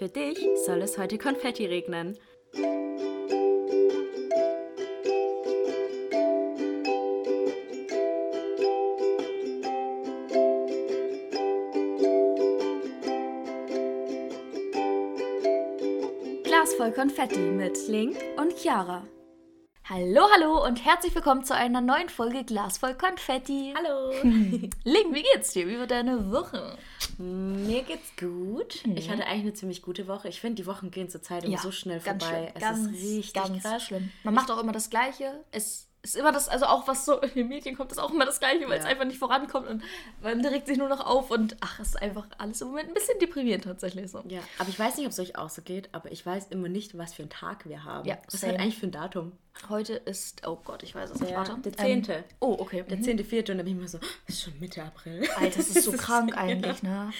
Für dich soll es heute Konfetti regnen. Glas voll Konfetti mit Link und Chiara. Hallo, hallo und herzlich willkommen zu einer neuen Folge Glas voll Konfetti. Hallo. Link, wie geht's dir? Wie war deine Woche? Mir geht's gut. Ich hatte eigentlich eine ziemlich gute Woche. Ich finde, die Wochen gehen zur Zeit immer so schnell vorbei. Schlimm. Es ganz, ist richtig ganz krass. schlimm. Man macht auch immer das Gleiche. Es ist immer das, also auch was so in den Medien kommt, ist auch immer das Gleiche, weil es Ja. einfach nicht vorankommt und man regt sich nur noch auf und ach, es ist einfach alles im Moment ein bisschen deprimierend tatsächlich so. Ja, aber ich weiß nicht, ob es euch auch so geht, aber ich weiß immer nicht, was für einen Tag wir haben. Ja, was ist halt eigentlich für ein Datum? Heute ist, oh Gott, ich weiß es nicht, warte. der 10.. Ähm, oh, okay. Der 10.4. und dann bin ich immer so, es ist schon Mitte April. Alter, das ist so krank eigentlich, ne?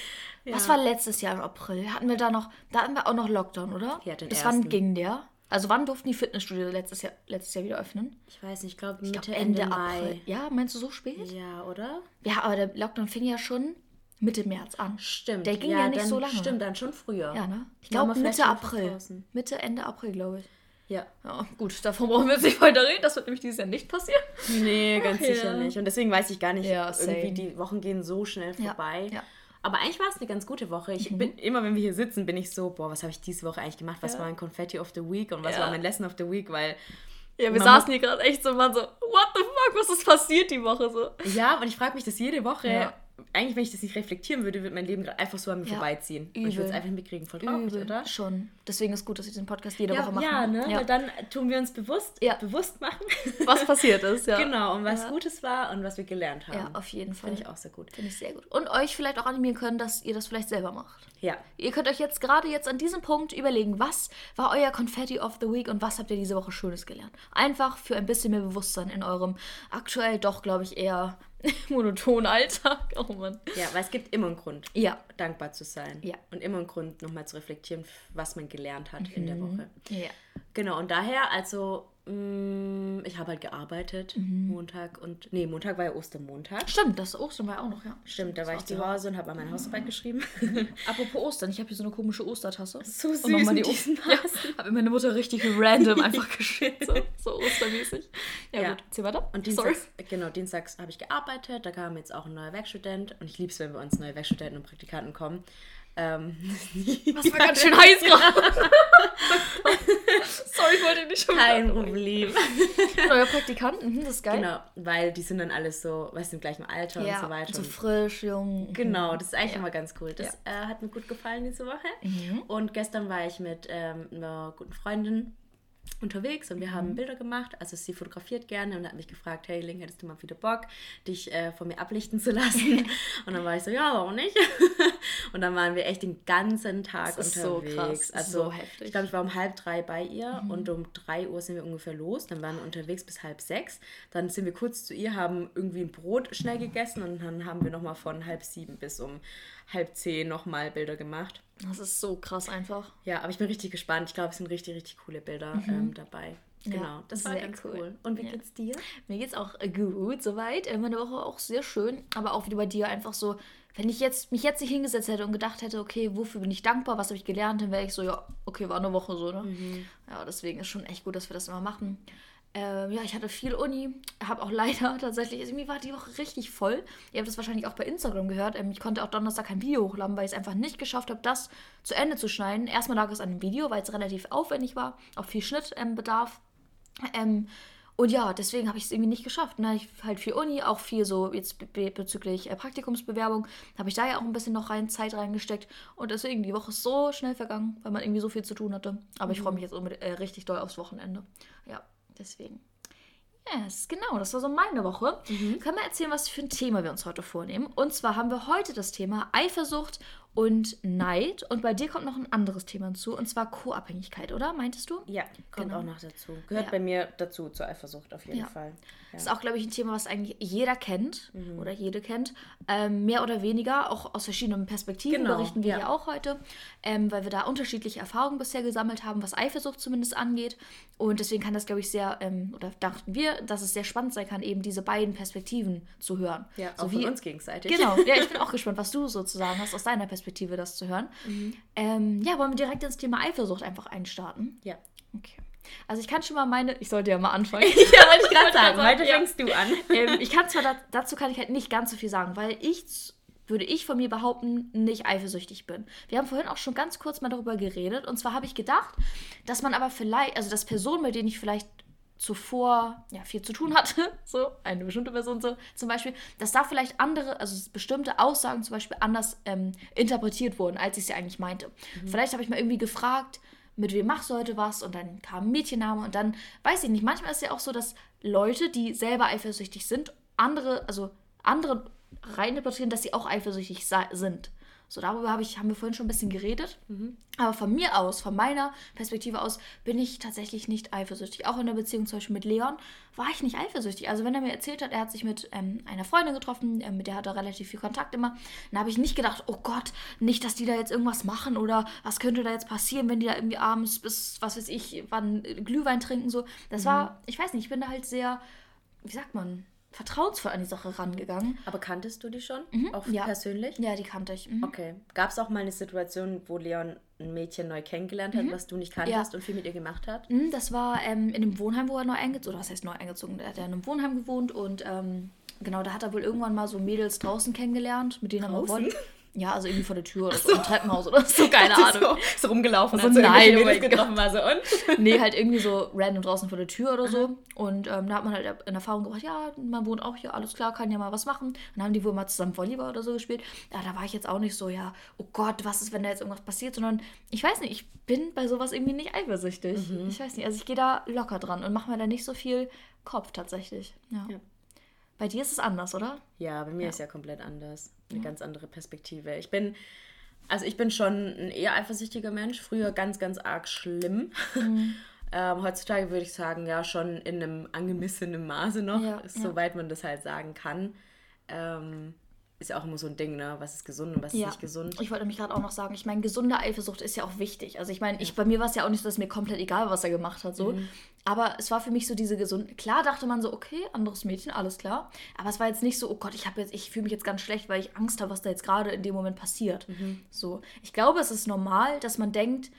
Was war letztes Jahr im April? Hatten wir da noch, da hatten wir auch noch Lockdown, oder? Ja, den Bis ersten. wann ging der? Also wann durften die Fitnessstudios letztes Jahr, letztes Jahr wieder öffnen? Ich weiß nicht, ich glaube Ich Mitte, glaub, Ende, Ende Mai. April. Ja, meinst du so spät? Ja, oder? Ja, aber der Lockdown fing ja schon Mitte März an. Stimmt. Der ging ja, nicht dann, so lange. Stimmt, dann schon früher. Ja, ne? Ich glaube Mitte April. Mitte, Ende April, glaube ich. Ja. Ja, gut, davon brauchen wir jetzt nicht weiter reden. Das wird nämlich dieses Jahr nicht passieren. Nee, ganz Ach, sicher ja. nicht. Und deswegen weiß ich gar nicht, Ja, irgendwie die Wochen gehen so schnell Ja, vorbei. ja. Mhm. Aber eigentlich war es eine ganz gute Woche. Ich bin immer, wenn wir hier sitzen, bin ich so, boah, was habe ich diese Woche eigentlich gemacht? Was Ja. war mein Confetti of the Week und was Ja. war mein Lesson of the Week? Weil Ja, wir Man saßen hier gerade echt so waren so, what the fuck, was ist passiert die Woche so? ja, und ich frage mich das jede Woche. Ja. Eigentlich, wenn ich das nicht reflektieren würde, würde mein Leben gerade einfach so an mir Ja. vorbeiziehen. Und ich Übel. würde es einfach mitkriegen. Voll traurig, Übel, oder? schon. Deswegen ist gut, dass wir diesen Podcast jede Ja, Woche machen. ja, ne? Ja. Weil dann tun wir uns bewusst, Ja. bewusst machen. Was passiert ist, ja. Genau, und was. Gutes war und was wir gelernt haben. Ja, auf jeden Fall. Finde ich auch sehr gut. Finde ich sehr gut. Und euch vielleicht auch animieren können, dass ihr das vielleicht selber macht. Ja. Ihr könnt euch jetzt gerade jetzt an diesem Punkt überlegen, was war euer Confetti of the Week und was habt ihr diese Woche Schönes gelernt? Einfach für ein bisschen mehr Bewusstsein in eurem aktuell doch, glaube ich, eher monotonen Alltag. Oh Mann. Ja, weil es gibt immer einen Grund, Ja. dankbar zu sein. Ja. Und immer einen Grund, nochmal zu reflektieren, was man gelernt hat in der Woche. Ja. Genau, und daher, also, ich habe halt gearbeitet, Montag und, nee, Montag war ja Ostermontag. Stimmt, das Ostern war ja auch noch, ja. Stimmt, da war ich zu Hause und habe an meine Hausarbeit geschrieben. Apropos Ostern, ich habe hier so eine komische Ostertasse. So Und süß nochmal mit die diesen Oster. Ja, habe mir meine Mutter richtig random einfach geschickt. So, so ostermäßig. Ja, Ja. gut, zieh weiter. Und Sorry. dienstags, genau, dienstags habe ich gearbeitet, da kam jetzt auch ein neuer Werkstudent und ich liebe es, wenn bei uns neue Werkstudenten und Praktikanten kommen. Ähm, Das war ganz schön heiß gerade. Sorry, ich wollte nicht schon kein Problem. Neuer Praktikant, mhm, das ist geil. Genau, weil die sind dann alles so, weißt du, im gleichen Alter Ja, und so weiter. so frisch, jung. Genau, das ist eigentlich Ja. immer ganz cool. Das äh, hat mir gut gefallen diese Woche. Mhm. Und gestern war ich mit ähm, einer guten Freundin unterwegs und wir Mhm. haben Bilder gemacht. Also sie fotografiert gerne und hat mich gefragt, hey Ling, hättest du mal wieder Bock, dich äh, von mir ablichten zu lassen? und dann war ich so, ja, warum nicht? und dann waren wir echt den ganzen Tag Das ist so unterwegs. krass, also so heftig. Mhm. ich glaube, ich war um halb drei bei ihr und um drei Uhr sind wir ungefähr los. Dann waren wir unterwegs bis halb sechs. Dann sind wir kurz zu ihr, haben irgendwie ein Brot schnell gegessen und dann haben wir nochmal von halb sieben bis um halb zehn nochmal Bilder gemacht. Das ist so krass einfach. Ja, aber ich bin richtig gespannt. Ich glaube, es sind richtig, richtig coole Bilder ähm, dabei. Mhm. Ja, Genau, das war ganz cool. cool. Und wie Ja. geht's dir? Mir geht's auch äh, gut, soweit. Äh, Meine Woche auch sehr schön, aber auch wieder bei dir einfach so, wenn ich jetzt mich jetzt nicht hingesetzt hätte und gedacht hätte, okay, wofür bin ich dankbar, was habe ich gelernt, dann wäre ich so, ja, okay, war eine Woche so, ne? Ja, deswegen ist schon echt gut, dass wir das immer machen. Ähm, ja, ich hatte viel Uni, habe auch leider tatsächlich, irgendwie war die Woche richtig voll. Ihr habt das wahrscheinlich auch bei Instagram gehört. Ähm, ich konnte auch Donnerstag kein Video hochladen, weil ich es einfach nicht geschafft habe, das zu Ende zu schneiden. Erstmal lag es an dem Video, weil es relativ aufwendig war, auch viel Schnittbedarf. Ähm, und ja, deswegen habe ich es irgendwie nicht geschafft. Ne? Ich halt viel Uni, auch viel so jetzt be be bezüglich äh, Praktikumsbewerbung, habe ich da ja auch ein bisschen noch rein Zeit reingesteckt. Und deswegen, die Woche ist so schnell vergangen, weil man irgendwie so viel zu tun hatte. Aber ich freue mich jetzt äh, richtig doll aufs Wochenende. Ja, deswegen. Yes, genau, das war so meine Woche. Können wir erzählen, was für ein Thema wir uns heute vornehmen? Und zwar haben wir heute das Thema Eifersucht und Neid. Und bei dir kommt noch ein anderes Thema hinzu, und zwar Co-Abhängigkeit, oder? Meintest du? Ja, kommt Genau. auch noch dazu. Gehört Ja. bei mir dazu zur Eifersucht auf jeden Ja. Fall. Das ist auch, glaube ich, ein Thema, was eigentlich jeder kennt mhm. oder jede kennt. Ähm, mehr oder weniger, auch aus verschiedenen Perspektiven genau, berichten wir ja, auch heute, ähm, weil wir da unterschiedliche Erfahrungen bisher gesammelt haben, was Eifersucht zumindest angeht. Und deswegen kann das, glaube ich, sehr, ähm, oder dachten wir, dass es sehr spannend sein kann, eben diese beiden Perspektiven zu hören. Ja, so auch wie, von uns gegenseitig. Genau, ja, ich bin auch gespannt, was du sozusagen hast, aus deiner Perspektive das zu hören. Mhm. Ähm, ja, wollen wir direkt ins Thema Eifersucht einfach einstarten? Ja. Okay. Also ich kann schon mal meine, ich sollte ja mal anfangen. ja, wollte ich gerade sagen, heute ja. fängst du an. Ähm, ich kann zwar, dazu kann ich halt nicht ganz so viel sagen, weil ich, würde ich von mir behaupten, nicht eifersüchtig bin. Wir haben vorhin auch schon ganz kurz mal darüber geredet und zwar habe ich gedacht, dass man aber vielleicht, also dass Personen, mit denen ich vielleicht zuvor ja, viel zu tun hatte, so eine bestimmte Person so zum Beispiel, dass da vielleicht andere, also bestimmte Aussagen zum Beispiel anders ähm, interpretiert wurden, als ich sie eigentlich meinte. Mhm. Vielleicht habe ich mal irgendwie gefragt, mit wem machst du heute was? Und dann kam ein Mädchenname und dann, weiß ich nicht, manchmal ist es ja auch so, dass Leute, die selber eifersüchtig sind, andere, also andere reininterpretieren, dass sie auch eifersüchtig sind. So, darüber hab ich, haben wir vorhin schon ein bisschen geredet. Mhm. Aber von mir aus, von meiner Perspektive aus, bin ich tatsächlich nicht eifersüchtig. Auch in der Beziehung zum Beispiel mit Leon war ich nicht eifersüchtig. Also wenn er mir erzählt hat, er hat sich mit ähm, einer Freundin getroffen, äh, mit der hat er relativ viel Kontakt immer, dann habe ich nicht gedacht, oh Gott, nicht, dass die da jetzt irgendwas machen oder was könnte da jetzt passieren, wenn die da irgendwie abends bis, was weiß ich, wann Glühwein trinken, so. Das mhm. war, ich weiß nicht, ich bin da halt sehr, wie sagt man, vertrauensvoll an die Sache rangegangen. Aber kanntest du die schon? Mhm, auch ja. persönlich? Ja, die kannte ich. Mhm. Okay. Gab es auch mal eine Situation, wo Leon ein Mädchen neu kennengelernt hat, mhm. was du nicht kanntest ja. und viel mit ihr gemacht hat? Mhm, das war ähm, in einem Wohnheim, wo er neu eingezogen oder was heißt neu eingezogen? Er hat ja in einem Wohnheim gewohnt und ähm, genau, da hat er wohl irgendwann mal so Mädels draußen kennengelernt, mit denen draußen? er mal wollte. Ja, also irgendwie vor der Tür oder so, im Treppenhaus oder so, keine Ahnung. So, so rumgelaufen, so, so nein, oh getroffen war so und? nee, halt irgendwie so random draußen vor der Tür oder so. Und ähm, da hat man halt in Erfahrung gebracht, ja, man wohnt auch hier, alles klar, kann ja mal was machen. Und dann haben die wohl mal zusammen Volleyball oder so gespielt. Ja, da war ich jetzt auch nicht so, ja, oh Gott, was ist, wenn da jetzt irgendwas passiert, sondern ich weiß nicht, ich bin bei sowas irgendwie nicht eifersüchtig. Mhm. Ich weiß nicht, also ich gehe da locker dran und mache mir da nicht so viel Kopf tatsächlich. ja. ja. Bei dir ist es anders, oder? Ja, bei mir ja. ist ja komplett anders. Eine ja. ganz andere Perspektive. Ich bin, also ich bin schon ein eher eifersüchtiger Mensch. Früher ganz, ganz arg schlimm. Mhm. ähm, heutzutage würde ich sagen, ja, schon in einem angemessenen Maße noch, ja, soweit man das halt sagen kann. Ähm, ist ja auch immer so ein Ding, ne? Was ist gesund und was ja. ist nicht gesund. Ich wollte mich gerade auch noch sagen, ich meine, gesunde Eifersucht ist ja auch wichtig. Also ich meine, ich, bei mir war es ja auch nicht, dass mir komplett egal, was er gemacht hat, so. Mhm. Aber es war für mich so diese gesunde. Klar dachte man so, okay, anderes Mädchen, alles klar. Aber es war jetzt nicht so, oh Gott, ich habe jetzt, ich fühle mich jetzt ganz schlecht, weil ich Angst habe, was da jetzt gerade in dem Moment passiert. Mhm. So. Ich glaube, es ist normal, dass man denkt,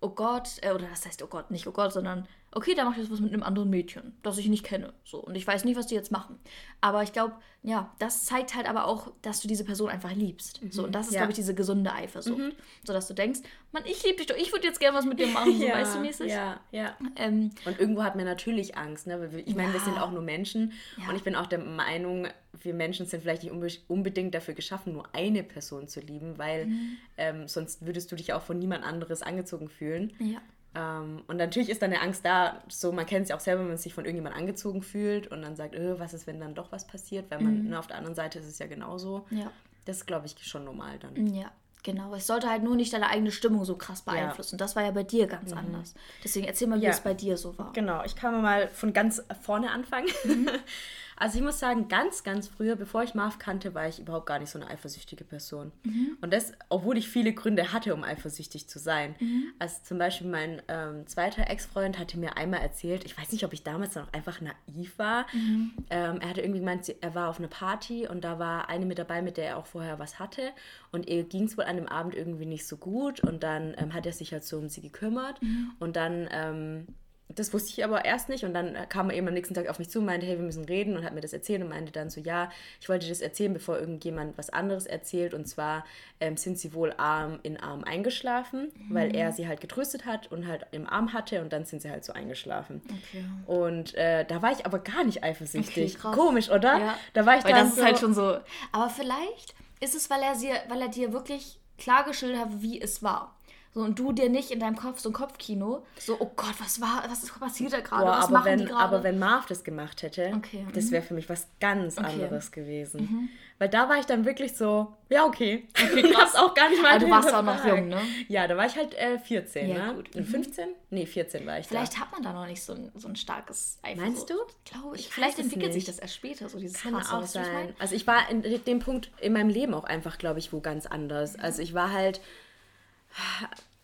oh Gott, äh, oder das heißt, oh Gott, nicht oh Gott, sondern okay, da mache ich jetzt was mit einem anderen Mädchen, das ich nicht kenne. So, und ich weiß nicht, was die jetzt machen. Aber ich glaube, ja, das zeigt halt aber auch, dass du diese Person einfach liebst. Mhm. So, und das ist, ja. glaube ich, diese gesunde Eifersucht. Mhm. So dass du denkst, Mann, ich liebe dich doch, ich würde jetzt gerne was mit dir machen, so ja, weißt du mäßig. Ja, ja. Ähm, und irgendwo hat man natürlich Angst, ne? Ich meine, ja. wir sind auch nur Menschen und ich bin auch der Meinung, wir Menschen sind vielleicht nicht unbedingt dafür geschaffen, nur eine Person zu lieben, weil mhm. ähm, sonst würdest du dich auch von niemand anderes angezogen fühlen. Ja. Ähm, und natürlich ist dann eine Angst da, so man kennt es ja auch selber, wenn man sich von irgendjemand angezogen fühlt und dann sagt, öh, was ist, wenn dann doch was passiert, weil man, mhm. ne, auf der anderen Seite ist es ja genauso. Ja. Das ist, glaube ich, schon normal dann. Ja. Genau, es sollte halt nur nicht deine eigene Stimmung so krass beeinflussen. Ja. Das war ja bei dir ganz mhm. anders. Deswegen erzähl mal, wie ja. es bei dir so war. Genau, ich kann mal von ganz vorne anfangen. Mhm. Also ich muss sagen, ganz, ganz früher, bevor ich Marv kannte, war ich überhaupt gar nicht so eine eifersüchtige Person. Mhm. Und das, obwohl ich viele Gründe hatte, um eifersüchtig zu sein. Mhm. Also zum Beispiel mein ähm, zweiter Ex-Freund hatte mir einmal erzählt, ich weiß nicht, ob ich damals noch einfach naiv war. Mhm. Ähm, er hatte irgendwie gemeint, er war auf einer Party und da war eine mit dabei, mit der er auch vorher was hatte. Und ihr ging es wohl an dem Abend irgendwie nicht so gut. Und dann ähm, hat er sich halt so um sie gekümmert. Mhm. Und dann ähm, das wusste ich aber erst nicht und dann kam er eben am nächsten Tag auf mich zu und meinte, hey, wir müssen reden und hat mir das erzählt und meinte dann so, ja, ich wollte das erzählen, bevor irgendjemand was anderes erzählt und zwar ähm, sind sie wohl Arm in Arm eingeschlafen, mhm. weil er sie halt getröstet hat und halt im Arm hatte und dann sind sie halt so eingeschlafen. Okay. Und äh, da war ich aber gar nicht eifersüchtig. Okay, Komisch, oder? Ja. Da war ich weil dann das so, ist halt schon so. Aber vielleicht ist es, weil er, sie, weil er dir wirklich klar geschildert hat, wie es war. So, und du dir nicht in deinem Kopf so ein Kopfkino, so, oh Gott, was war, was ist passiert da gerade? Was aber, machen wenn, die gerade? aber wenn Marv das gemacht hätte, Okay, das mhm. wäre für mich was ganz Okay. Mhm. anderes gewesen. Weil da war ich dann wirklich so, ja, okay. ich hab's auch gar nicht mal Aber du warst auch noch jung, ne? Ja, da war ich halt äh, 14, Ja, ne? gut. Und 15? Nee, 14 war ich Vielleicht hat man da noch nicht so ein, so ein starkes Eifersucht. Meinst du? Glaube ich. Ich Vielleicht entwickelt sich das erst später, so dieses Kann Krasse, auch ich sein. Also ich war in dem Punkt in meinem Leben auch einfach, glaube ich, wo ganz anders. Also ich war halt,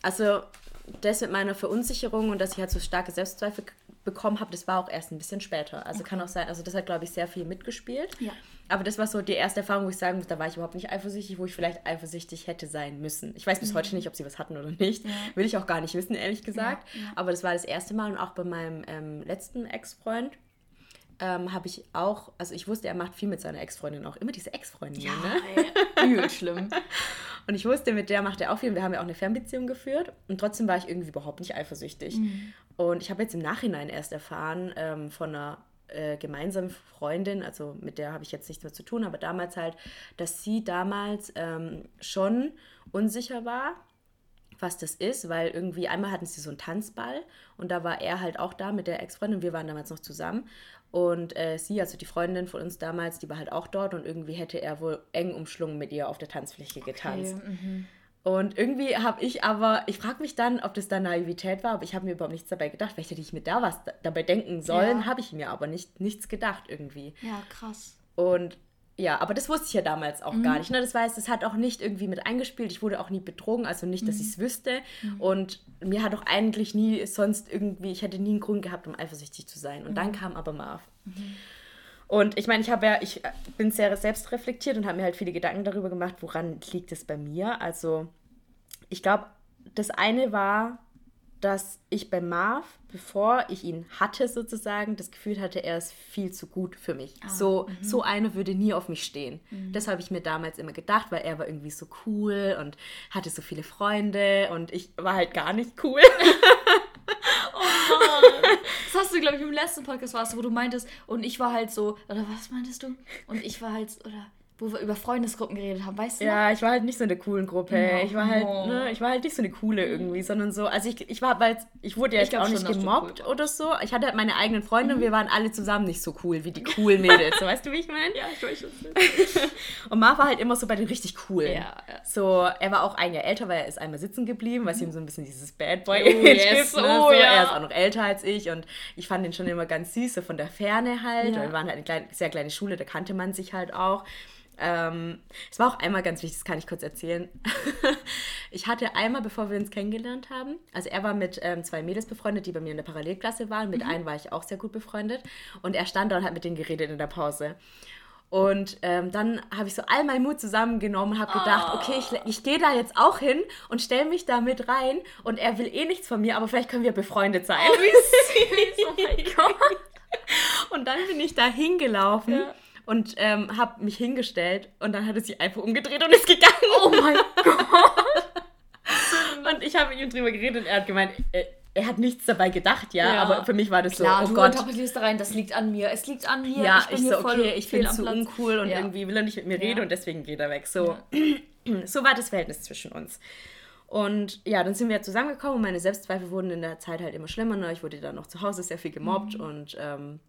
also das mit meiner Verunsicherung und dass ich halt so starke Selbstzweifel bekommen habe, das war auch erst ein bisschen später. Also kann auch sein, also das hat, glaube ich, sehr viel mitgespielt. Ja. Aber das war so die erste Erfahrung, wo ich sagen muss, da war ich überhaupt nicht eifersüchtig, wo ich vielleicht eifersüchtig hätte sein müssen. Ich weiß bis heute nicht, ob sie was hatten oder nicht. Will ich auch gar nicht wissen, ehrlich gesagt. Ja, ja. Aber das war das erste Mal und auch bei meinem ähm, letzten Ex-Freund ähm, habe ich auch, also ich wusste, er macht viel mit seiner Ex-Freundin auch. Immer diese Ex-Freundin, Ja, ne? ey, übel schlimm. Und ich wusste, mit der macht er auch viel. Wir haben ja auch eine Fernbeziehung geführt. Und trotzdem war ich irgendwie überhaupt nicht eifersüchtig. Und ich habe jetzt im Nachhinein erst erfahren ähm, von einer äh, gemeinsamen Freundin, also mit der habe ich jetzt nichts mehr zu tun, aber damals halt, dass sie damals ähm, schon unsicher war, was das ist, weil irgendwie einmal hatten sie so einen Tanzball und da war er halt auch da mit der Ex-Freundin, wir waren damals noch zusammen und äh, sie, also die Freundin von uns damals, die war halt auch dort und irgendwie hätte er wohl eng umschlungen mit ihr auf der Tanzfläche getanzt. Okay, mhm. Und irgendwie habe ich aber, ich frage mich dann, ob das da Naivität war, aber ich habe mir überhaupt nichts dabei gedacht. Vielleicht hätte ich mir da was da- dabei denken sollen, Ja. habe ich mir aber nicht, nichts gedacht irgendwie. Ja, krass. Und ja, aber das wusste ich ja damals auch Mhm. gar nicht. Ne? Das heißt, das hat auch nicht irgendwie mit eingespielt. Ich wurde auch nie betrogen, also nicht, Mhm. dass ich es wüsste. Und mir hat auch eigentlich nie sonst irgendwie, ich hätte nie einen Grund gehabt, um eifersüchtig zu sein. Und Mhm. dann kam aber Marv. Und ich meine, ich habe ja, ich bin sehr selbstreflektiert und habe mir halt viele Gedanken darüber gemacht, woran liegt es bei mir. Also ich glaube, das eine war, dass ich bei Marv, bevor ich ihn hatte sozusagen, das Gefühl hatte, er ist viel zu gut für mich. so, so einer würde nie auf mich stehen. Das habe ich mir damals immer gedacht, weil er war irgendwie so cool und hatte so viele Freunde und ich war halt gar nicht cool. Das hast du, glaube ich, im letzten Podcast warst, du, wo du meintest, und ich war halt so, oder was meintest du? Und ich war halt, oder wo wir über Freundesgruppen geredet haben, weißt du? noch? Ja, ich war halt nicht so in der coolen Gruppe. Ja. Ich war halt, Oh. ne, ich war halt nicht so eine coole irgendwie, sondern so, also ich, ich war, weil ich wurde ja Ich jetzt glaub auch nicht gemobbt cool oder so. Ich hatte halt meine eigenen Freunde und wir waren alle zusammen nicht so cool wie die coolen Mädels. so, weißt du, wie ich meine? Ja, ich weiß schon. Und Marv war halt immer so bei den richtig coolen. Ja, ja. So, er war auch ein Jahr älter, weil er ist einmal sitzen geblieben, weil es ihm so ein bisschen dieses Bad Boy Oh, yes. gibt. Ne? Oh, so, ja. Er ist auch noch älter als ich und ich fand ihn schon immer ganz süß, so von der Ferne halt. Ja. Wir waren halt eine kleine, sehr kleine Schule, da kannte man sich halt auch. Ähm, es war auch einmal ganz wichtig, das kann ich kurz erzählen. ich hatte einmal, bevor wir uns kennengelernt haben, also er war mit ähm, zwei Mädels befreundet, die bei mir in der Parallelklasse waren. Mit einem war ich auch sehr gut befreundet. Und er stand da und hat mit denen geredet in der Pause. Und ähm, dann habe ich so all meinen Mut zusammengenommen und habe gedacht, okay, ich, ich gehe da jetzt auch hin und stelle mich da mit rein. Und er will eh nichts von mir, aber vielleicht können wir befreundet sein. Oh, wie süß. Oh mein Gott. Und dann bin ich da hingelaufen Ja. Und ähm, habe mich hingestellt. Und dann hat er sich einfach umgedreht und ist gegangen. Oh mein Gott. Und ich habe mit ihm drüber geredet und er hat gemeint, er, er hat nichts dabei gedacht, ja. Ja. Aber für mich war das Klar, so, oh du Gott. interpretierst da rein, das liegt an mir. Es liegt an mir. Ja, ich bin ich, hier so, voll okay, ich am zu Platz. uncool und Ja. irgendwie will er nicht mit mir reden und deswegen geht er weg. So, so war das Verhältnis zwischen uns. Und ja, dann sind wir zusammengekommen und meine Selbstzweifel wurden in der Zeit halt immer schlimmer. Ne? Ich wurde dann noch zu Hause sehr viel gemobbt Mhm. und ähm,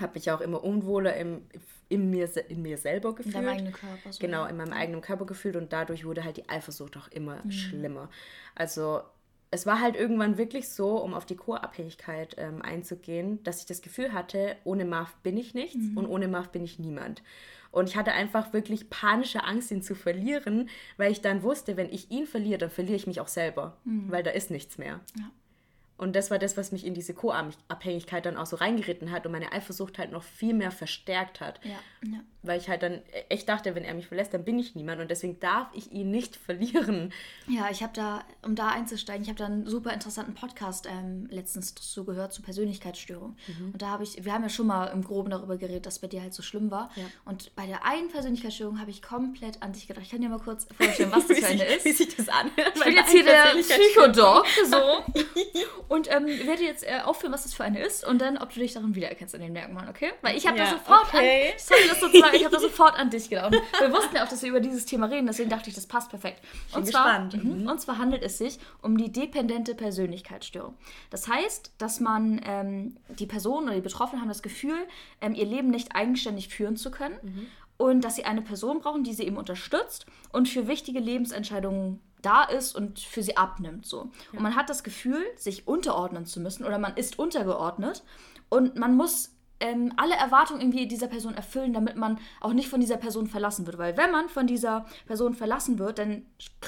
habe mich auch immer unwohler im, in, mir, in mir selber In gefühlt. deinem eigenen Körper. So. Genau, in meinem eigenen Körper gefühlt und dadurch wurde halt die Eifersucht auch immer Mhm. schlimmer. Also es war halt irgendwann wirklich so, um auf die Co-Abhängigkeit ähm, einzugehen, dass ich das Gefühl hatte, ohne Marv bin ich nichts Mhm. und ohne Marv bin ich niemand. Und ich hatte einfach wirklich panische Angst, ihn zu verlieren, weil ich dann wusste, wenn ich ihn verliere, dann verliere ich mich auch selber, weil da ist nichts mehr. Mhm. Ja. Und das war das, was mich in diese Co-Abhängigkeit dann auch so reingeritten hat und meine Eifersucht halt noch viel mehr verstärkt hat. Ja, ja. Weil ich halt dann echt dachte, wenn er mich verlässt, dann bin ich niemand und deswegen darf ich ihn nicht verlieren. Ja, ich habe da, um da einzusteigen, ich habe da einen super interessanten Podcast ähm, letztens dazu gehört, zu Persönlichkeitsstörung. Mhm. Und da habe ich, wir haben ja schon mal im Groben darüber geredet, dass bei dir halt so schlimm war. Ja. Und bei der einen Persönlichkeitsstörung habe ich komplett an dich gedacht. Ich kann dir mal kurz vorstellen, was das für eine ist. wie sich das anhört. Ich bin jetzt hier der Psychodoc, so. Und ähm, werde jetzt äh, aufführen, was das für eine ist und dann, ob du dich darin wiedererkennst in den Merkmalen, okay? Weil ich habe ja, da sofort okay. an. Sorry, das sozusagen, ich habe da sofort an dich gedacht. Und wir wussten ja auch, dass wir über dieses Thema reden, deswegen dachte ich, das passt perfekt. Und Bin zwar, gespannt. Mhm. und zwar handelt es sich um die dependente Persönlichkeitsstörung. Das heißt, dass man ähm, die Person oder die Betroffenen haben das Gefühl, ähm, ihr Leben nicht eigenständig führen zu können. Mhm und dass sie eine Person brauchen, die sie eben unterstützt und für wichtige Lebensentscheidungen da ist und für sie abnimmt. So. Ja. Und man hat das Gefühl, sich unterordnen zu müssen oder man ist untergeordnet und man muss ähm, alle Erwartungen irgendwie dieser Person erfüllen, damit man auch nicht von dieser Person verlassen wird. Weil wenn man von dieser Person verlassen wird, dann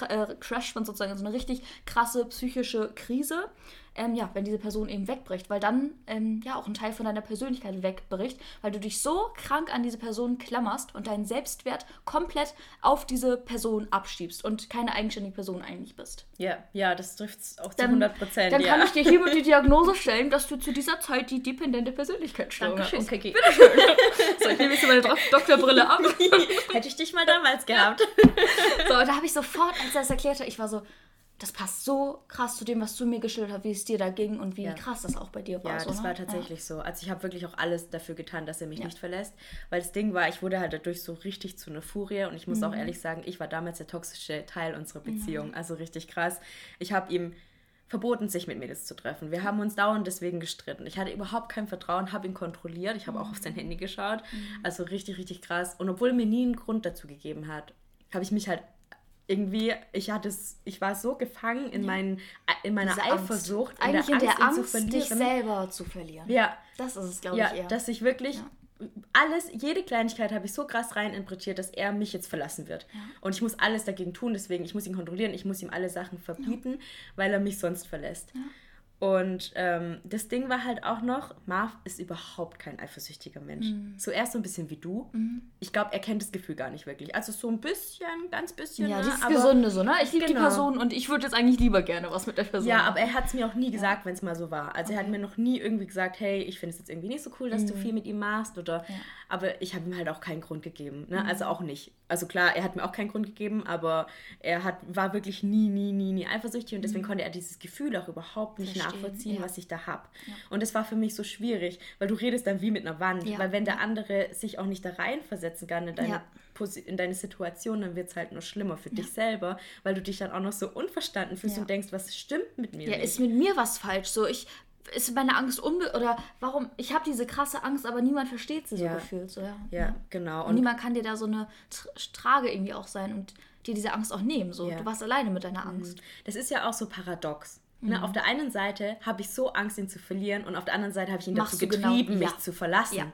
äh, crasht man sozusagen in so eine richtig krasse psychische Krise ähm, ja, wenn diese Person eben wegbricht, weil dann ähm, ja auch ein Teil von deiner Persönlichkeit wegbricht, weil du dich so krank an diese Person klammerst und deinen Selbstwert komplett auf diese Person abschiebst und keine eigenständige Person eigentlich bist. Ja, ja, das trifft es auch zu dann, 100 Prozent. Dann ja. kann ich dir hiermit die Diagnose stellen, dass du zu dieser Zeit die dependente Persönlichkeitsstörung hast. Okay, okay. Bitteschön. so, ich nehme jetzt meine Doktorbrille ab. Hätte ich dich mal damals gehabt. so, da habe ich sofort, als er das erklärte, ich war so, das passt so krass zu dem, was du mir geschildert hast, wie es dir da ging und wie ja. krass das auch bei dir war. Ja, so, das ne? war tatsächlich ja. so. Also ich habe wirklich auch alles dafür getan, dass er mich ja. nicht verlässt. Weil das Ding war, ich wurde halt dadurch so richtig zu einer Furie und ich muss mhm. auch ehrlich sagen, ich war damals der toxische Teil unserer Beziehung. Mhm. Also richtig krass. Ich habe ihm verboten, sich mit Mädels zu treffen. Wir haben uns dauernd deswegen gestritten. Ich hatte überhaupt kein Vertrauen, habe ihn kontrolliert. Ich habe mhm. auch auf sein Handy geschaut. Mhm. Also richtig, richtig krass. Und obwohl er mir nie einen Grund dazu gegeben hat, habe ich mich halt irgendwie, ich hatte es, ich war so gefangen in, meinen, in meiner Diese Eifersucht, Angst. Eigentlich in der Angst, in dich selber zu verlieren. Ja. Das ist es, glaube ja, ich, eher. dass ich wirklich ja. alles, jede Kleinigkeit habe ich so krass reininterpretiert, dass er mich jetzt verlassen wird. Ja. Und ich muss alles dagegen tun, deswegen, ich muss ihn kontrollieren, ich muss ihm alle Sachen verbieten, weil er mich sonst verlässt. Und ähm, das Ding war halt auch noch, Marv ist überhaupt kein eifersüchtiger Mensch. Mhm. Zuerst so ein bisschen wie du. Mhm. Ich glaube, er kennt das Gefühl gar nicht wirklich. Also so ein bisschen, ganz bisschen. Ja, ne? dieses Gesunde so, ne? Ich liebe genau. die Person und ich würde jetzt eigentlich lieber gerne was mit der Person Ja, machen. aber er hat es mir auch nie gesagt, ja. wenn es mal so war. Also okay. er hat mir noch nie irgendwie gesagt, hey, ich finde es jetzt irgendwie nicht so cool, dass mhm. du viel mit ihm machst. Oder, ja. Aber ich habe ihm halt auch keinen Grund gegeben. Ne? Mhm. Also auch nicht. Also klar, er hat mir auch keinen Grund gegeben, aber er hat, war wirklich nie, nie, nie, nie eifersüchtig und deswegen mhm. konnte er dieses Gefühl auch überhaupt nicht Verstehen. nachvollziehen, was ich da habe. Ja. Und das war für mich so schwierig, weil du redest dann wie mit einer Wand. Ja. Weil wenn der andere sich auch nicht da reinversetzen kann in deine, ja. in deine Situation, dann wird es halt nur schlimmer für dich selber, weil du dich dann auch noch so unverstanden fühlst und denkst, was stimmt mit mir? Ja, nicht? ist mit mir was falsch? So, ich ist meine Angst unbe oder warum ich habe diese krasse Angst, aber niemand versteht sie so gefühlt so ja. Ja, genau. Und, und, niemand kann dir da so eine Trage irgendwie auch sein und dir diese Angst auch nehmen so. Du warst alleine mit deiner mhm. Angst. Das ist ja auch so paradox. Ne, mhm. auf der einen Seite habe ich so Angst, ihn zu verlieren und auf der anderen Seite habe ich ihn Machst dazu genau getrieben, genau? mich ja. zu verlassen. Ja.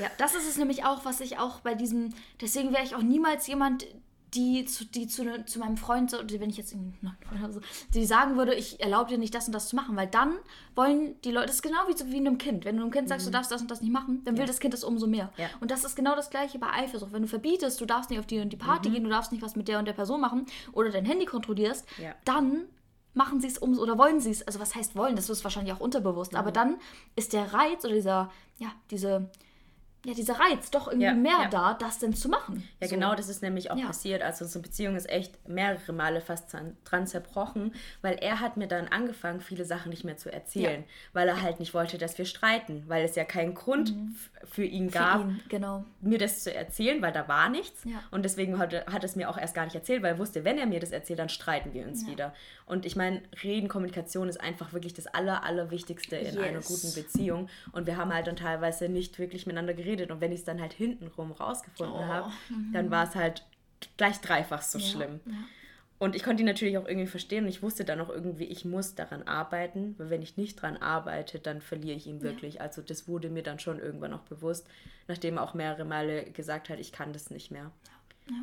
ja, das ist es nämlich auch, was ich auch bei diesem, deswegen wäre ich auch niemals jemand, die zu, die zu, zu meinem Freund, wenn ich jetzt so, die sagen würde, ich erlaube dir nicht das und das zu machen, weil dann wollen die Leute, das ist genau wie, wie einem Kind. Wenn du einem Kind sagst, mhm. du darfst das und das nicht machen, dann will ja. das Kind das umso mehr. Ja. Und das ist genau das gleiche bei Eifersucht. Wenn du verbietest, du darfst nicht auf die und die Party mhm. gehen, du darfst nicht was mit der und der Person machen oder dein Handy kontrollierst, ja. dann machen sie es um oder wollen sie es. Also was heißt wollen? Das ist wahrscheinlich auch unterbewusst. Mhm. Aber dann ist der Reiz oder dieser, ja, diese ja, dieser Reiz doch irgendwie ja, mehr ja. da, das denn zu machen. Ja, so. genau, das ist nämlich auch ja. passiert. Also unsere Beziehung ist echt mehrere Male fast dran zerbrochen, weil er hat mir dann angefangen, viele Sachen nicht mehr zu erzählen, weil er halt nicht wollte, dass wir streiten, weil es ja keinen Grund mhm. für ihn gab, für ihn, genau. mir das zu erzählen, weil da war nichts. Und deswegen hat, hat es mir auch erst gar nicht erzählt, weil er wusste, wenn er mir das erzählt, dann streiten wir uns wieder. Und ich meine, Reden, Kommunikation ist einfach wirklich das Aller, Allerwichtigste in yes. einer guten Beziehung. Und wir haben halt dann teilweise nicht wirklich miteinander geredet geredet und wenn ich es dann halt hintenrum rausgefunden oh. habe, dann war es halt gleich dreifach so ja. schlimm. Ja. Und ich konnte ihn natürlich auch irgendwie verstehen und ich wusste dann auch irgendwie, ich muss daran arbeiten, weil wenn ich nicht daran arbeite, dann verliere ich ihn wirklich. Ja. Also das wurde mir dann schon irgendwann auch bewusst, nachdem er auch mehrere Male gesagt hat, ich kann das nicht mehr. Ja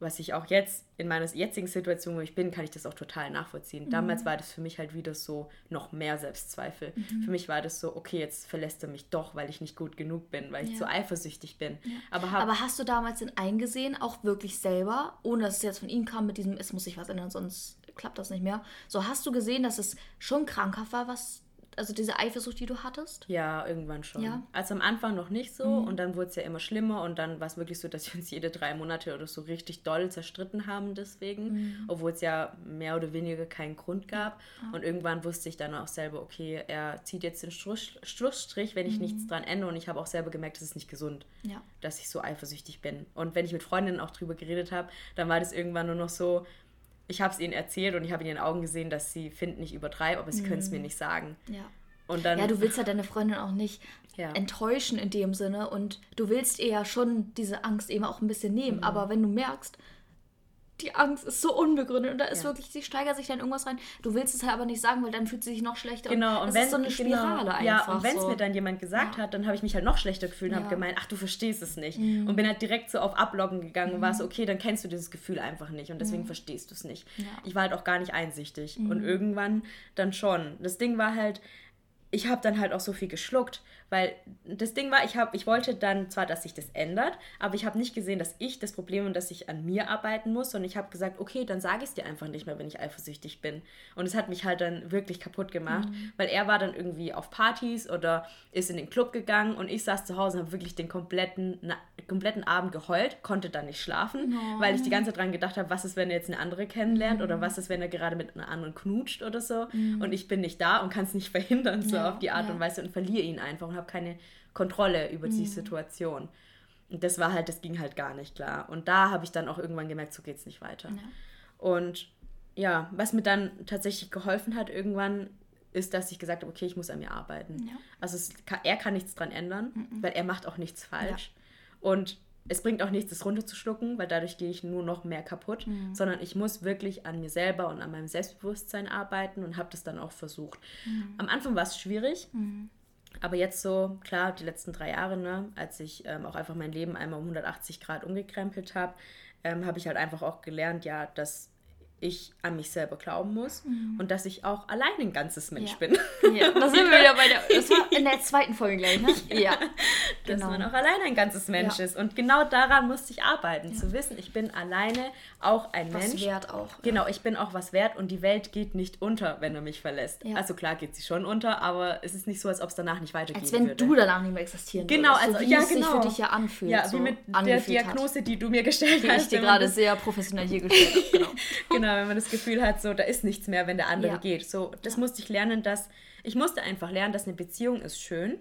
was ich auch jetzt in meiner jetzigen Situation, wo ich bin, kann ich das auch total nachvollziehen. Mhm. Damals war das für mich halt wieder so noch mehr Selbstzweifel. Mhm. Für mich war das so, okay, jetzt verlässt er mich doch, weil ich nicht gut genug bin, weil ich ja. zu eifersüchtig bin. Ja. Aber, hab, Aber hast du damals denn eingesehen, auch wirklich selber, ohne dass es jetzt von ihm kam, mit diesem, es muss sich was ändern, sonst klappt das nicht mehr. So hast du gesehen, dass es schon krankhaft war, was also diese Eifersucht, die du hattest? Ja, irgendwann schon. Ja. Also am Anfang noch nicht so mhm. und dann wurde es ja immer schlimmer und dann war es wirklich so, dass wir uns jede drei Monate oder so richtig doll zerstritten haben deswegen, mhm. obwohl es ja mehr oder weniger keinen Grund gab. Ja. Und irgendwann wusste ich dann auch selber, okay, er zieht jetzt den Schlussstrich, wenn ich mhm. nichts dran ändere und ich habe auch selber gemerkt, das ist nicht gesund, ja. dass ich so eifersüchtig bin. Und wenn ich mit Freundinnen auch drüber geredet habe, dann war das irgendwann nur noch so, ich habe es ihnen erzählt und ich habe in ihren Augen gesehen, dass sie finden, ich übertreibe, aber sie mhm. können es mir nicht sagen. Ja. Und dann, ja, du willst ja deine Freundin auch nicht ja. enttäuschen in dem Sinne und du willst ihr ja schon diese Angst eben auch ein bisschen nehmen. Mhm. Aber wenn du merkst, die Angst ist so unbegründet und da ist ja. wirklich, sie steigert sich dann irgendwas rein. Du willst es halt aber nicht sagen, weil dann fühlt sie sich noch schlechter. Genau, und, und wenn, ist so eine Spirale genau, einfach. Ja, und wenn es so. mir dann jemand gesagt ja. hat, dann habe ich mich halt noch schlechter gefühlt und habe gemeint, ach, du verstehst es nicht. Mhm. Und bin halt direkt so auf Abloggen gegangen mhm. und war so, okay, dann kennst du dieses Gefühl einfach nicht und deswegen mhm. verstehst du es nicht. Ich war halt auch gar nicht einsichtig und mhm. irgendwann dann schon. Das Ding war halt, ich habe dann halt auch so viel geschluckt, weil das Ding war, ich, hab, ich wollte dann zwar, dass sich das ändert, aber ich habe nicht gesehen, dass ich das Problem und dass ich an mir arbeiten muss, sondern ich habe gesagt, okay, dann sage ich es dir einfach nicht mehr, wenn ich eifersüchtig bin. Und es hat mich halt dann wirklich kaputt gemacht, mhm. weil er war dann irgendwie auf Partys oder ist in den Club gegangen und ich saß zu Hause und habe wirklich den kompletten, na, kompletten Abend geheult, konnte dann nicht schlafen, oh. weil ich die ganze Zeit dran gedacht habe, was ist, wenn er jetzt eine andere kennenlernt mhm. oder was ist, wenn er gerade mit einer anderen knutscht oder so mhm. und ich bin nicht da und kann es nicht verhindern, so ja, auf die Art ja. und Weise und verliere ihn einfach und habe keine Kontrolle über die mhm. Situation. Und das war halt, das ging halt gar nicht klar. Und da habe ich dann auch irgendwann gemerkt, so geht es nicht weiter. Ja. Und ja, was mir dann tatsächlich geholfen hat irgendwann, ist, dass ich gesagt habe, okay, ich muss an mir arbeiten. Ja. Also es, er kann nichts dran ändern, mhm. weil er macht auch nichts falsch. Ja. Und es bringt auch nichts, das runterzuschlucken, weil dadurch gehe ich nur noch mehr kaputt, mhm. sondern ich muss wirklich an mir selber und an meinem Selbstbewusstsein arbeiten und habe das dann auch versucht. Mhm. Am Anfang war es schwierig, mhm. Aber jetzt so, klar, die letzten drei Jahre, ne, als ich ähm, auch einfach mein Leben einmal um 180 Grad umgekrempelt habe, ähm, habe ich halt einfach auch gelernt, ja, dass ich an mich selber glauben muss mhm. und dass ich auch allein ein ganzes Mensch ja. bin. Ja, da sind wir wieder bei der. Das war in der zweiten Folge gleich, ne? Ja. ja. Dass genau. man auch allein ein ganzes Mensch ja. ist. Und genau daran musste ich arbeiten, zu wissen, ich bin alleine auch ein was Mensch. Was wert auch. Genau, ich bin auch was wert und die Welt geht nicht unter, wenn er mich verlässt. Also klar geht sie schon unter, aber es ist nicht so, als ob es danach nicht weitergeht. Als wenn würde. du danach nicht mehr existieren Genau, würdest. also so, ja, genau. sich für dich ja anfühlt. Ja, so wie mit der Diagnose, hat. die du mir gestellt die hast. Die ich dir gerade sehr professionell hier gestellt habe. Genau. genau genau, wenn man das Gefühl hat, so, da ist nichts mehr, wenn der andere ja. geht. So, das ja. musste ich lernen, dass, ich musste einfach lernen, dass eine Beziehung ist schön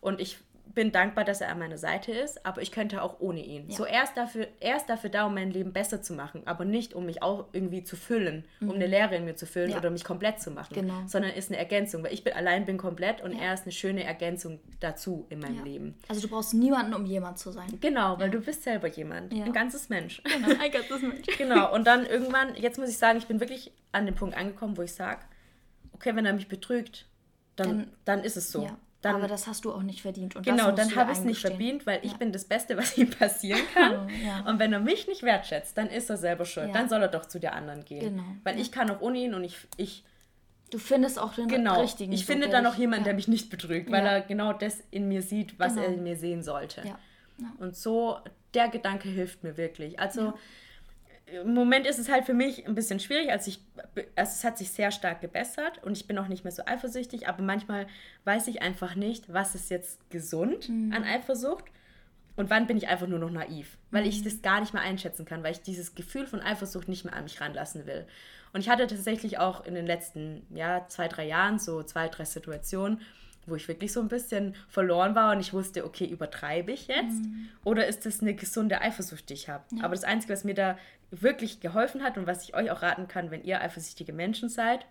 und ich bin dankbar, dass er an meiner Seite ist, aber ich könnte auch ohne ihn. Ja. So er ist, dafür, er ist dafür da, um mein Leben besser zu machen, aber nicht, um mich auch irgendwie zu füllen, mhm. um eine Leere in mir zu füllen ja. oder mich komplett zu machen, genau. sondern ist eine Ergänzung, weil ich bin allein bin komplett und ja. er ist eine schöne Ergänzung dazu in meinem Leben. Also du brauchst niemanden, um jemand zu sein. Genau, weil du bist selber jemand, ein ganzes Mensch. Genau, ein ganzes Mensch. genau, und dann irgendwann, jetzt muss ich sagen, ich bin wirklich an den Punkt angekommen, wo ich sage, okay, wenn er mich betrügt, dann, dann, dann ist es so. Dann, aber das hast du auch nicht verdient. Und genau, dann habe ich es nicht verdient, weil ja. ich bin das Beste, was ihm passieren kann. ja. Und wenn er mich nicht wertschätzt, dann ist er selber schuld. Ja. Dann soll er doch zu der anderen gehen. Genau. Weil ich kann auch ohne ihn und ich, ich Du findest auch den genau. richtigen. Ich finde dann auch jemanden, der mich nicht betrügt, weil er genau das in mir sieht, was genau. er in mir sehen sollte. Und so, der Gedanke hilft mir wirklich. Also im Moment ist es halt für mich ein bisschen schwierig. Also, ich, also es hat sich sehr stark gebessert und ich bin auch nicht mehr so eifersüchtig, aber manchmal weiß ich einfach nicht, was ist jetzt gesund mhm. an Eifersucht und wann bin ich einfach nur noch naiv, weil mhm. ich das gar nicht mehr einschätzen kann, weil ich dieses Gefühl von Eifersucht nicht mehr an mich ranlassen will. Und ich hatte tatsächlich auch in den letzten ja, zwei, drei Jahren so zwei, drei Situationen, wo ich wirklich so ein bisschen verloren war und ich wusste, okay, übertreibe ich jetzt mhm. oder ist das eine gesunde Eifersucht, die ich habe? Ja. Aber das Einzige, was mir da wirklich geholfen hat und was ich euch auch raten kann, wenn ihr eifersüchtige Menschen seid,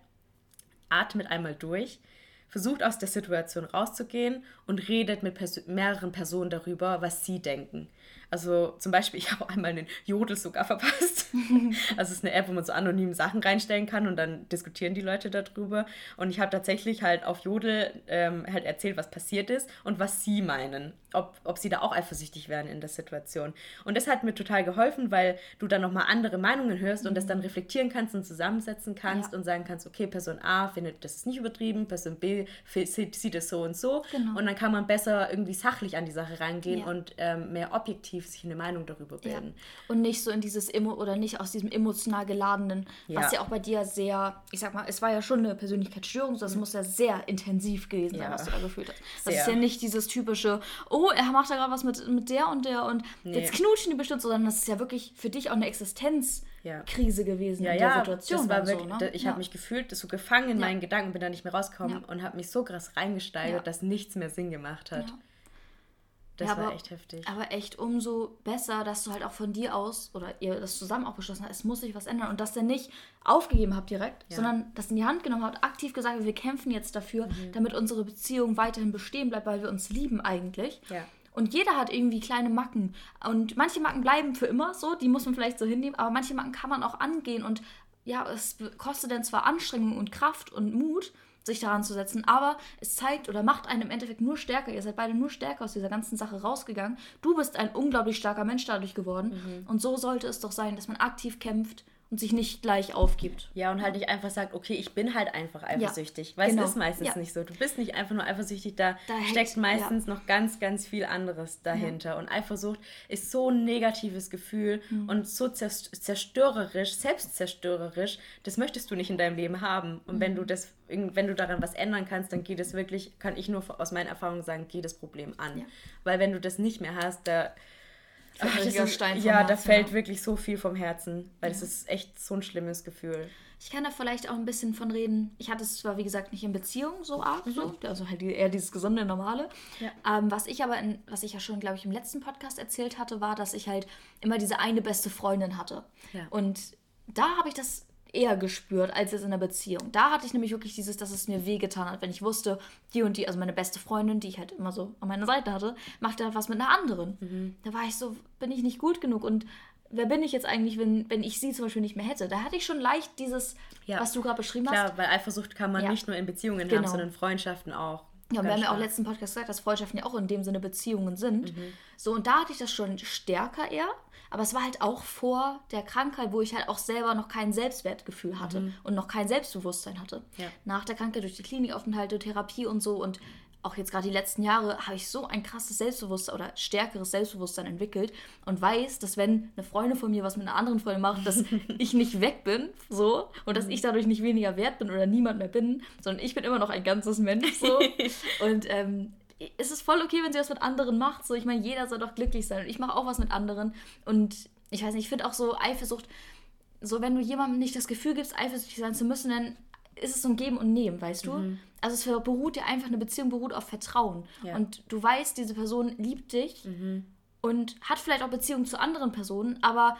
atmet einmal durch, versucht aus der Situation rauszugehen und redet mit Pers mehreren Personen darüber, was sie denken. Also zum Beispiel, ich habe einmal einen Jodel sogar verpasst. also es ist eine App, wo man so anonym Sachen reinstellen kann und dann diskutieren die Leute darüber. Und ich habe tatsächlich halt auf Jodel ähm, halt erzählt, was passiert ist und was sie meinen. ob, ob sie da auch eifersüchtig werden in der Situation. Und das hat mir total geholfen, weil du dann nochmal andere Meinungen hörst mhm. und das dann reflektieren kannst und zusammensetzen kannst ja. und sagen kannst, okay, Person A findet das ist nicht übertrieben, Person B sieht es so und so. Genau. Und dann kann man besser irgendwie sachlich an die Sache reingehen ja. und ähm, mehr objektiv sich eine Meinung darüber bilden. Ja. Und nicht so in dieses Emo oder nicht aus diesem emotional geladenen, was ja auch bei dir sehr, ich sag mal, es war ja schon eine Persönlichkeitsstörung, das mhm. muss ja sehr intensiv gewesen sein, was du da gefühlt hast. Das sehr. ist ja nicht dieses typische, oh, er macht da gerade was mit, mit der und der und nee. jetzt knutschen die bestimmt, sondern das ist ja wirklich für dich auch eine Existenzkrise gewesen ja, in der ja, Situation. Das war wirklich, so, ne? Ich ja. habe mich gefühlt so gefangen in meinen Gedanken, bin da nicht mehr rausgekommen und habe mich so krass reingesteigert, dass nichts mehr Sinn gemacht hat. Das ja, war aber, echt heftig. Aber echt umso besser, dass du halt auch von dir aus oder ihr das zusammen auch beschlossen habt, es muss sich was ändern und dass ihr nicht aufgegeben habt direkt, ja. sondern das in die Hand genommen habt, aktiv gesagt, wir kämpfen jetzt dafür, mhm. damit unsere Beziehung weiterhin bestehen bleibt, weil wir uns lieben eigentlich. Ja. Und jeder hat irgendwie kleine Macken. Und manche Macken bleiben für immer so, die muss man vielleicht so hinnehmen, aber manche Macken kann man auch angehen und ja, es kostet dann zwar Anstrengung und Kraft und Mut, sich daran zu setzen. Aber es zeigt oder macht einen im Endeffekt nur stärker. Ihr seid beide nur stärker aus dieser ganzen Sache rausgegangen. Du bist ein unglaublich starker Mensch dadurch geworden. Mhm. Und so sollte es doch sein, dass man aktiv kämpft und sich nicht gleich aufgibt. Ja, und halt nicht einfach sagt, okay, ich bin halt einfach eifersüchtig. Ja, Weil genau. es ist meistens ja. nicht so. Du bist nicht einfach nur eifersüchtig, da, da steckt hängt, meistens ja. noch ganz, ganz viel anderes dahinter. Und Eifersucht ist so ein negatives Gefühl mhm. und so zerstörerisch, selbstzerstörerisch, das möchtest du nicht in deinem Leben haben. Und mhm. wenn du das, wenn du daran was ändern kannst, dann geht es wirklich, kann ich nur aus meiner Erfahrung sagen, geht das Problem an. Weil wenn du das nicht mehr hast, da Ach, ist, Stein ja, Herzen, da fällt ja. wirklich so viel vom Herzen, weil es ja. ist echt so ein schlimmes Gefühl. Ich kann da vielleicht auch ein bisschen von reden. Ich hatte es zwar, wie gesagt, nicht in Beziehung so arg, mhm. so, also halt eher dieses gesunde, normale. Ja. Ähm, was ich aber, in, was ich ja schon, glaube ich, im letzten Podcast erzählt hatte, war, dass ich halt immer diese eine beste Freundin hatte. Und da habe ich das eher gespürt als jetzt in der Beziehung. Da hatte ich nämlich wirklich dieses, dass es mir wehgetan hat, wenn ich wusste, die und die, also meine beste Freundin, die ich halt immer so an meiner Seite hatte, macht da was mit einer anderen. Mhm. Da war ich so, bin ich nicht gut genug und wer bin ich jetzt eigentlich, wenn, wenn ich sie zum Beispiel nicht mehr hätte? Da hatte ich schon leicht dieses, ja. was du gerade beschrieben Klar, hast. Klar, weil Eifersucht kann man ja. nicht nur in Beziehungen genau. haben, sondern in Freundschaften auch. Ja, und wir haben ja auch letzten Podcast gesagt, dass Freundschaften ja auch in dem Sinne Beziehungen sind. Mhm. So, und da hatte ich das schon stärker eher. Aber es war halt auch vor der Krankheit, wo ich halt auch selber noch kein Selbstwertgefühl hatte mhm. und noch kein Selbstbewusstsein hatte. Ja. Nach der Krankheit durch die Klinikaufenthalte, Therapie und so und auch jetzt gerade die letzten Jahre habe ich so ein krasses Selbstbewusstsein oder stärkeres Selbstbewusstsein entwickelt und weiß, dass wenn eine Freundin von mir was mit einer anderen Freundin macht, dass ich nicht weg bin, so und dass mhm. ich dadurch nicht weniger wert bin oder niemand mehr bin, sondern ich bin immer noch ein ganzes Mensch so und ähm, es ist voll okay, wenn sie was mit anderen macht. So, ich meine, jeder soll doch glücklich sein. Und ich mache auch was mit anderen. Und ich weiß nicht, ich finde auch so Eifersucht, so wenn du jemandem nicht das Gefühl gibst, eifersüchtig sein zu müssen, dann ist es so ein Geben und Nehmen, weißt du? Mhm. Also es beruht ja einfach, eine Beziehung beruht auf Vertrauen. Ja. Und du weißt, diese Person liebt dich mhm. und hat vielleicht auch Beziehungen zu anderen Personen, aber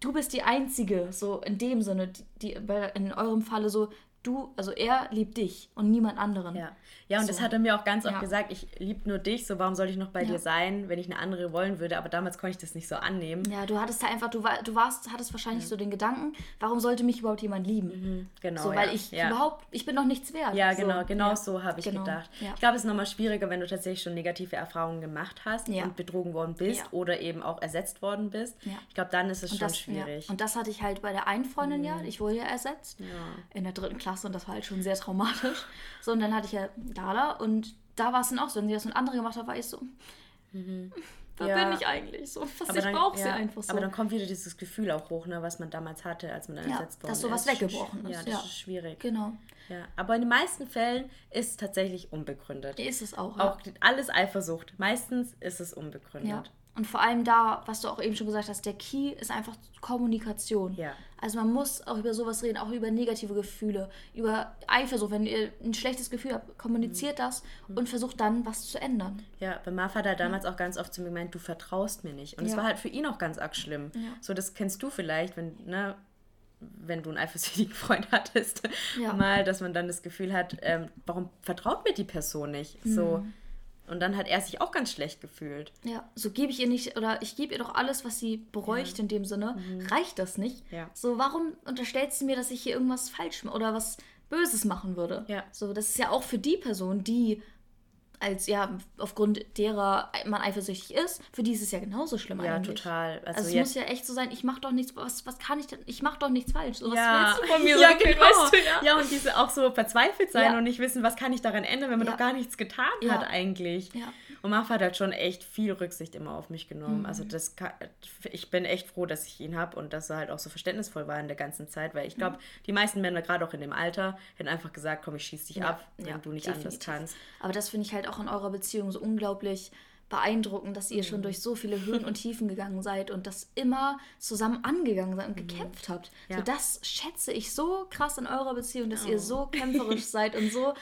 du bist die Einzige, so in dem Sinne, die, die in eurem Falle so, du, also er liebt dich und niemand anderen. Ja. Ja, und so. das hat er mir auch ganz oft ja. gesagt, ich liebe nur dich, so warum soll ich noch bei ja. dir sein, wenn ich eine andere wollen würde, aber damals konnte ich das nicht so annehmen. Ja, du hattest da einfach, du, war, du warst, hattest wahrscheinlich ja. so den Gedanken, warum sollte mich überhaupt jemand lieben? Mhm, genau. So, weil ich überhaupt, ich bin noch nichts wert. Ja, genau, so. genau so habe ich genau. gedacht. Ich glaube, es ist nochmal schwieriger, wenn du tatsächlich schon negative Erfahrungen gemacht hast und betrogen worden bist oder eben auch ersetzt worden bist. Ich glaube, dann ist es und schon das, schwierig. Und das hatte ich halt bei der einen Freundin mhm. ja, ich wurde ja ersetzt in der dritten Klasse und das war halt schon sehr traumatisch. So, und dann hatte ich ja Dala und da war es dann auch so, wenn sie das mit anderen gemacht hat, war ich so, mhm. wer ja. bin ich eigentlich? So, was aber ich brauche ja, sie einfach so. Aber dann kommt wieder dieses Gefühl auch hoch, ne, was man damals hatte, als man dann ja, ersetzt wurde. Dass sowas weggebrochen ist. Ja, das ja. ist schwierig. Genau. Ja, aber in den meisten Fällen ist es tatsächlich unbegründet. Ist es auch. Auch alles Eifersucht. Meistens ist es unbegründet. Und vor allem da, was du auch eben schon gesagt hast, der Key ist einfach Kommunikation. Ja. Also man muss auch über sowas reden, auch über negative Gefühle, über Eifersucht. Wenn ihr ein schlechtes Gefühl habt, kommuniziert mhm. das und versucht dann was zu ändern. Ja, bei Marfa hat er damals ja. auch ganz oft zu mir gemeint, du vertraust mir nicht. Und es ja. war halt für ihn auch ganz arg schlimm. So, das kennst du vielleicht, wenn, ne, wenn du einen eifersüchtigen Freund hattest, mal, dass man dann das Gefühl hat, ähm, warum vertraut mir die Person nicht? Mhm. Und dann hat er sich auch ganz schlecht gefühlt. Ja, so gebe ich ihr nicht, oder ich gebe ihr doch alles, was sie bräuchte ja. in dem Sinne. Mhm. Reicht das nicht? Ja. So, warum unterstellst du mir, dass ich hier irgendwas falsch oder was Böses machen würde? Ja. So, das ist ja auch für die Person, die als ja, aufgrund derer man eifersüchtig ist, für die ist es ja genauso schlimm Ja, eigentlich. total. Also, Also es muss ja echt so sein, ich mach doch nichts, was, was kann ich denn, ich mach doch nichts falsch. So, was ja, willst du von mir ja, so genau. weißt du, ja? ja, und diese auch so verzweifelt sein Ja. und nicht wissen, was kann ich daran ändern, wenn man Ja. doch gar nichts getan Ja. hat eigentlich. Ja. Und Marfa hat halt schon echt viel Rücksicht immer auf mich genommen. Mhm. Also das kann, ich bin echt froh, dass ich ihn habe und dass er halt auch so verständnisvoll war in der ganzen Zeit, weil ich glaube, die meisten Männer, gerade auch in dem Alter, hätten einfach gesagt, komm, ich schieß dich ab, wenn ja, du nicht definitiv. anders kannst. Aber das finde ich halt auch in eurer Beziehung so unglaublich beeindruckend, dass ihr Mhm. schon durch so viele Höhen und Tiefen gegangen seid und das immer zusammen angegangen seid und gekämpft habt. Mhm. Ja. So, das schätze ich so krass in eurer Beziehung, dass Oh. ihr so kämpferisch seid und so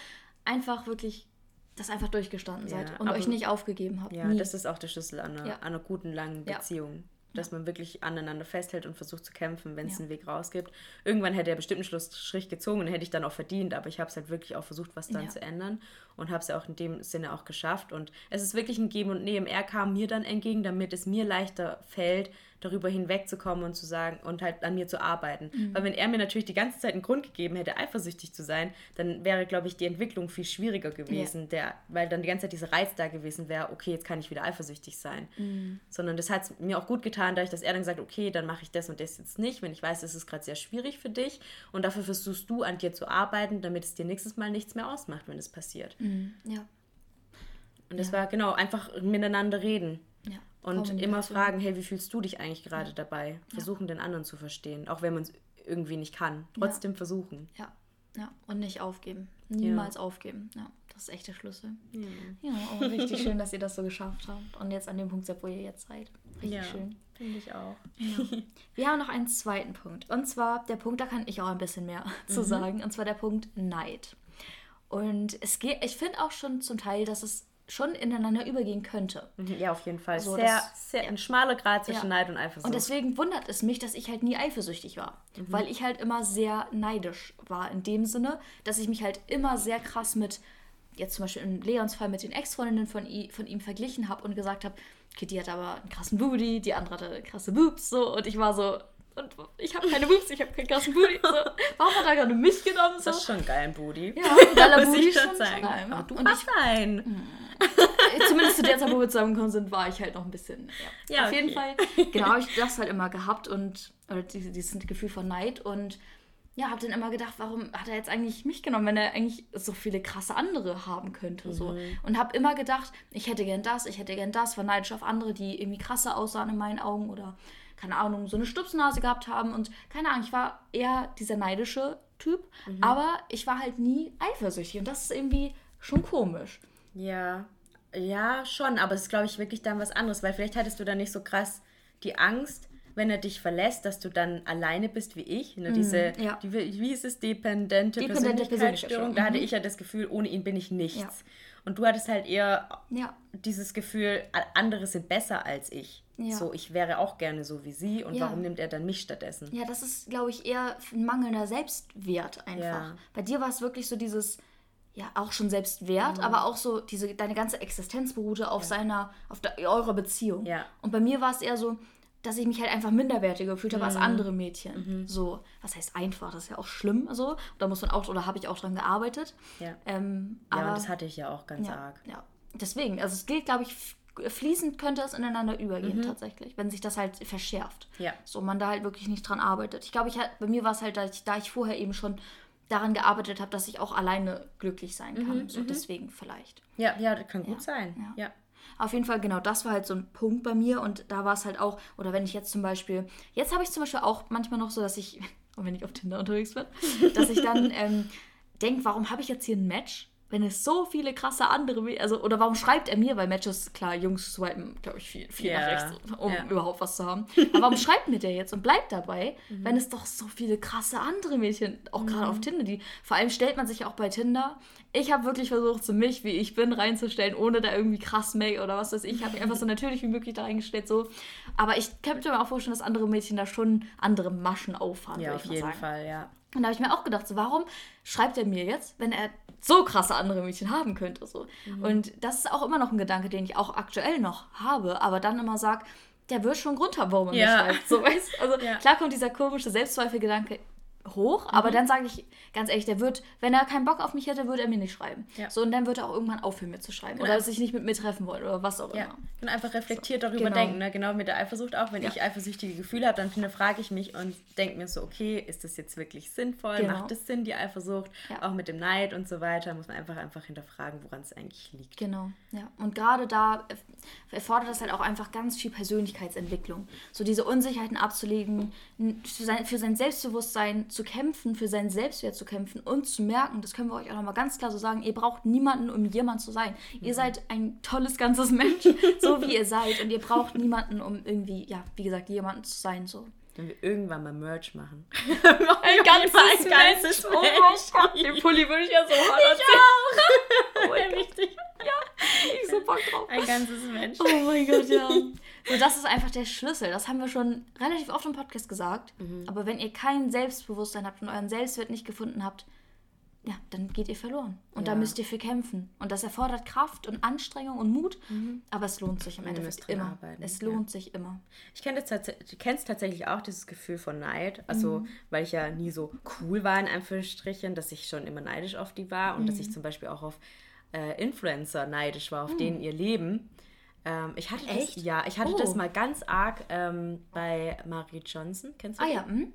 einfach wirklich das einfach durchgestanden Ja, seid und euch nicht aufgegeben habt. Ja, Nie. das ist auch der Schlüssel an einer, Ja. einer guten, langen. Beziehung. Dass man wirklich aneinander festhält und versucht zu kämpfen, wenn es einen Weg rausgibt. Irgendwann hätte er bestimmt einen Schlussstrich gezogen und hätte ich dann auch verdient, aber ich habe es halt wirklich auch versucht, was dann zu ändern und habe es ja auch in dem Sinne auch geschafft. Und es ist wirklich ein Geben und Nehmen. Er kam mir dann entgegen, damit es mir leichter fällt, darüber hinwegzukommen und zu sagen und halt an mir zu arbeiten. Mhm. Weil wenn er mir natürlich die ganze Zeit einen Grund gegeben hätte, eifersüchtig zu sein, dann wäre, glaube ich, die Entwicklung viel schwieriger gewesen, der, weil dann die ganze Zeit dieser Reiz da gewesen wäre, okay, jetzt kann ich wieder eifersüchtig sein. Mhm. Sondern das hat mir auch gut getan, dadurch, dass er dann gesagt hat, okay, dann mache ich das und das jetzt nicht, wenn ich weiß, es ist gerade sehr schwierig für dich und dafür versuchst du an dir zu arbeiten, damit es dir nächstes Mal nichts mehr ausmacht, wenn es passiert. Mhm. ja. Und das war genau einfach miteinander reden. ja. Und immer fragen, hey, wie fühlst du dich eigentlich gerade dabei? Versuchen, den anderen zu verstehen, auch wenn man es irgendwie nicht kann. Trotzdem versuchen. Ja, ja. Und nicht aufgeben. Niemals aufgeben. Ja, das ist echt der Schlüssel. Ja, aber richtig schön, dass ihr das so geschafft habt und jetzt an dem Punkt seid, wo ihr jetzt seid. Richtig schön. finde ich auch. Wir haben noch einen zweiten Punkt. Und zwar der Punkt, da kann ich auch ein bisschen mehr zu sagen. Und zwar der Punkt Neid. Und es geht, ich finde auch schon zum Teil, dass es schon ineinander übergehen könnte. Mhm, Ja, auf jeden Fall. So, sehr, das- sehr ein schmaler Grad zwischen Ja. Neid und Eifersucht. Und deswegen wundert es mich, dass ich halt nie eifersüchtig war. Weil ich halt immer sehr neidisch war. In dem Sinne, dass ich mich halt immer sehr krass mit, jetzt zum Beispiel in Leons Fall mit den Ex-Freundinnen von, von ihm verglichen habe und gesagt habe, okay, die hat aber einen krassen Booty, die andere hatte krasse Boobs, so. Und ich war so, und ich habe keine Boobs, ich habe keinen krassen Booty. So. Warum hat er gerade mich genommen? So? das ist schon geil, ein Booty. Ja, ein geiler Muss Booty ich schon, schon schon sagen. geil. ja. Aber du Und hast einen. ich, zumindest zu der Zeit, wo wir zusammengekommen sind, war ich halt noch ein bisschen. Ja, Ja, auf jeden okay. Fall. Genau, habe ich das halt immer gehabt und oder diese- dieses Gefühl von Neid und ja, habe dann immer gedacht, warum hat er jetzt eigentlich mich genommen, wenn er eigentlich so viele krasse andere haben könnte. So. Mhm. Und habe immer gedacht, ich hätte gern das, ich hätte gern das, war neidisch auf andere, die irgendwie krasser aussahen in meinen Augen oder keine Ahnung, so eine Stupsnase gehabt haben und keine Ahnung, ich war eher dieser neidische Typ, Mhm. aber ich war halt nie eifersüchtig und das ist irgendwie schon komisch. Ja, ja, schon, aber es ist, glaube ich, wirklich dann was anderes, weil vielleicht hattest du dann nicht so krass die Angst, wenn er dich verlässt, dass du dann alleine bist wie ich. Ne? Diese, ja. die, wie ist es, dependente, Dependente Persönlichkeitsstörung. Da Persönlichkeitsstörung, hatte mhm. ich ja das Gefühl, ohne ihn bin ich nichts. Ja. Und du hattest halt eher Ja, dieses Gefühl, andere sind besser als ich. Ja. So, ich wäre auch gerne so wie sie und Ja. warum nimmt er dann mich stattdessen? Ja, das ist, glaube ich, eher ein mangelnder Selbstwert einfach. Bei dir war es wirklich so dieses, ja, auch schon Selbstwert, Mhm. aber auch so, diese, deine ganze Existenz beruhte auf seiner, auf der, eurer Beziehung. Ja. Und bei mir war es eher so, dass ich mich halt einfach minderwertiger gefühlt habe als Mhm. andere Mädchen. So, was heißt einfach? Das ist ja auch schlimm, so. Da muss man auch, oder habe ich auch dran gearbeitet. Ja. Ähm, Ja, aber, und das hatte ich ja auch ganz ja, arg. ja. Deswegen, also es gilt, glaube ich, fließend könnte es ineinander übergehen Mhm. tatsächlich, wenn sich das halt verschärft. Ja. So man da halt wirklich nicht dran arbeitet. Ich glaube, ich bei mir war es halt, da ich, da ich vorher eben schon daran gearbeitet habe, dass ich auch alleine glücklich sein Mhm, kann. so deswegen vielleicht. Ja, ja, das kann gut sein. ja. Ja. Auf jeden Fall, genau, das war halt so ein Punkt bei mir und da war es halt auch, oder wenn ich jetzt zum Beispiel, jetzt habe ich zum Beispiel auch manchmal noch so, dass ich, und wenn ich auf Tinder unterwegs bin, dass ich dann ähm, denke, warum habe ich jetzt hier ein Match? Wenn es so viele krasse andere, also, oder warum schreibt er mir, weil Matches, klar, Jungs swipen, glaube ich, viel, viel nach Ja, rechts, um ja. überhaupt was zu haben. Aber warum schreibt mir der jetzt und bleibt dabei, Mhm. wenn es doch so viele krasse andere Mädchen, auch gerade auf Tinder, die, vor allem stellt man sich auch bei Tinder. Ich habe wirklich versucht, so mich, wie ich bin, reinzustellen, ohne da irgendwie krass Make oder was weiß ich. Ich habe mich einfach so natürlich wie möglich da reingestellt, so. Aber ich könnte mir auch vorstellen, dass andere Mädchen da schon andere Maschen auffahren, Ja, auf jeden sagen. Fall, ja. Und da habe ich mir auch gedacht, so, warum schreibt er mir jetzt, wenn er so krasse andere Mädchen haben könnte? So. Mhm. Und das ist auch immer noch ein Gedanke, den ich auch aktuell noch habe, aber dann immer sage, der wird schon einen Grund haben, warum er Ja. mir schreibt. So, weißt? Also Ja. klar kommt dieser komische Selbstzweifelgedanke hoch, aber dann sage ich ganz ehrlich, der wird, wenn er keinen Bock auf mich hätte, würde er mir nicht schreiben. Ja. So, und dann wird er auch irgendwann aufhören, mir zu schreiben. Genau. Oder sich nicht mit mir treffen wollen oder was auch Ja, immer. und einfach reflektiert darüber genau. denken. Ne? Genau mit der Eifersucht auch. Wenn Ja. ich eifersüchtige Gefühle habe, dann frage ich mich und denke mir so, okay, ist das jetzt wirklich sinnvoll? Genau. Macht es Sinn, die Eifersucht? Auch mit dem Neid und so weiter. Muss man einfach, einfach hinterfragen, woran es eigentlich liegt. Genau, ja. Und gerade da erf- erfordert das halt auch einfach ganz viel Persönlichkeitsentwicklung. So diese Unsicherheiten abzulegen, für sein, für sein Selbstbewusstsein zu kämpfen, für seinen Selbstwert zu kämpfen und zu merken, das können wir euch auch nochmal ganz klar so sagen, ihr braucht niemanden, um jemand zu sein. Ihr seid ein tolles ganzes Mensch, so wie ihr seid. Und ihr braucht niemanden, um irgendwie, ja, wie gesagt, jemanden zu sein. So. Wenn wir irgendwann mal Merch machen. Ein ganzes, ein ganzes Mensch. Oh mein Mensch. Gott, den Pulli würde ich ja so hart auch. Oh mein. Richtig. Ich so Bock drauf. Ein ganzes Mensch. Oh mein Gott, ja. So, das ist einfach der Schlüssel. Das haben wir schon relativ oft im Podcast gesagt. Aber wenn ihr kein Selbstbewusstsein habt und euren Selbstwert nicht gefunden habt, ja, dann geht ihr verloren. Und da Ja. müsst ihr für kämpfen. Und das erfordert Kraft und Anstrengung und Mut. Aber es lohnt sich im ihr Endeffekt müsst dran immer. arbeiten, Es ja. lohnt sich immer. Ich kenne kennst tatsächlich auch dieses Gefühl von Neid. Also, weil ich ja nie so cool war, in Anführungsstrichen, dass ich schon immer neidisch auf die war und dass ich zum Beispiel auch auf äh, Influencer neidisch war, auf denen ihr Leben. Ähm, ich hatte Echt? das, ja, ich hatte Oh. das mal ganz arg ähm, bei Marie Johnson, kennst du Ah die? ja, hm?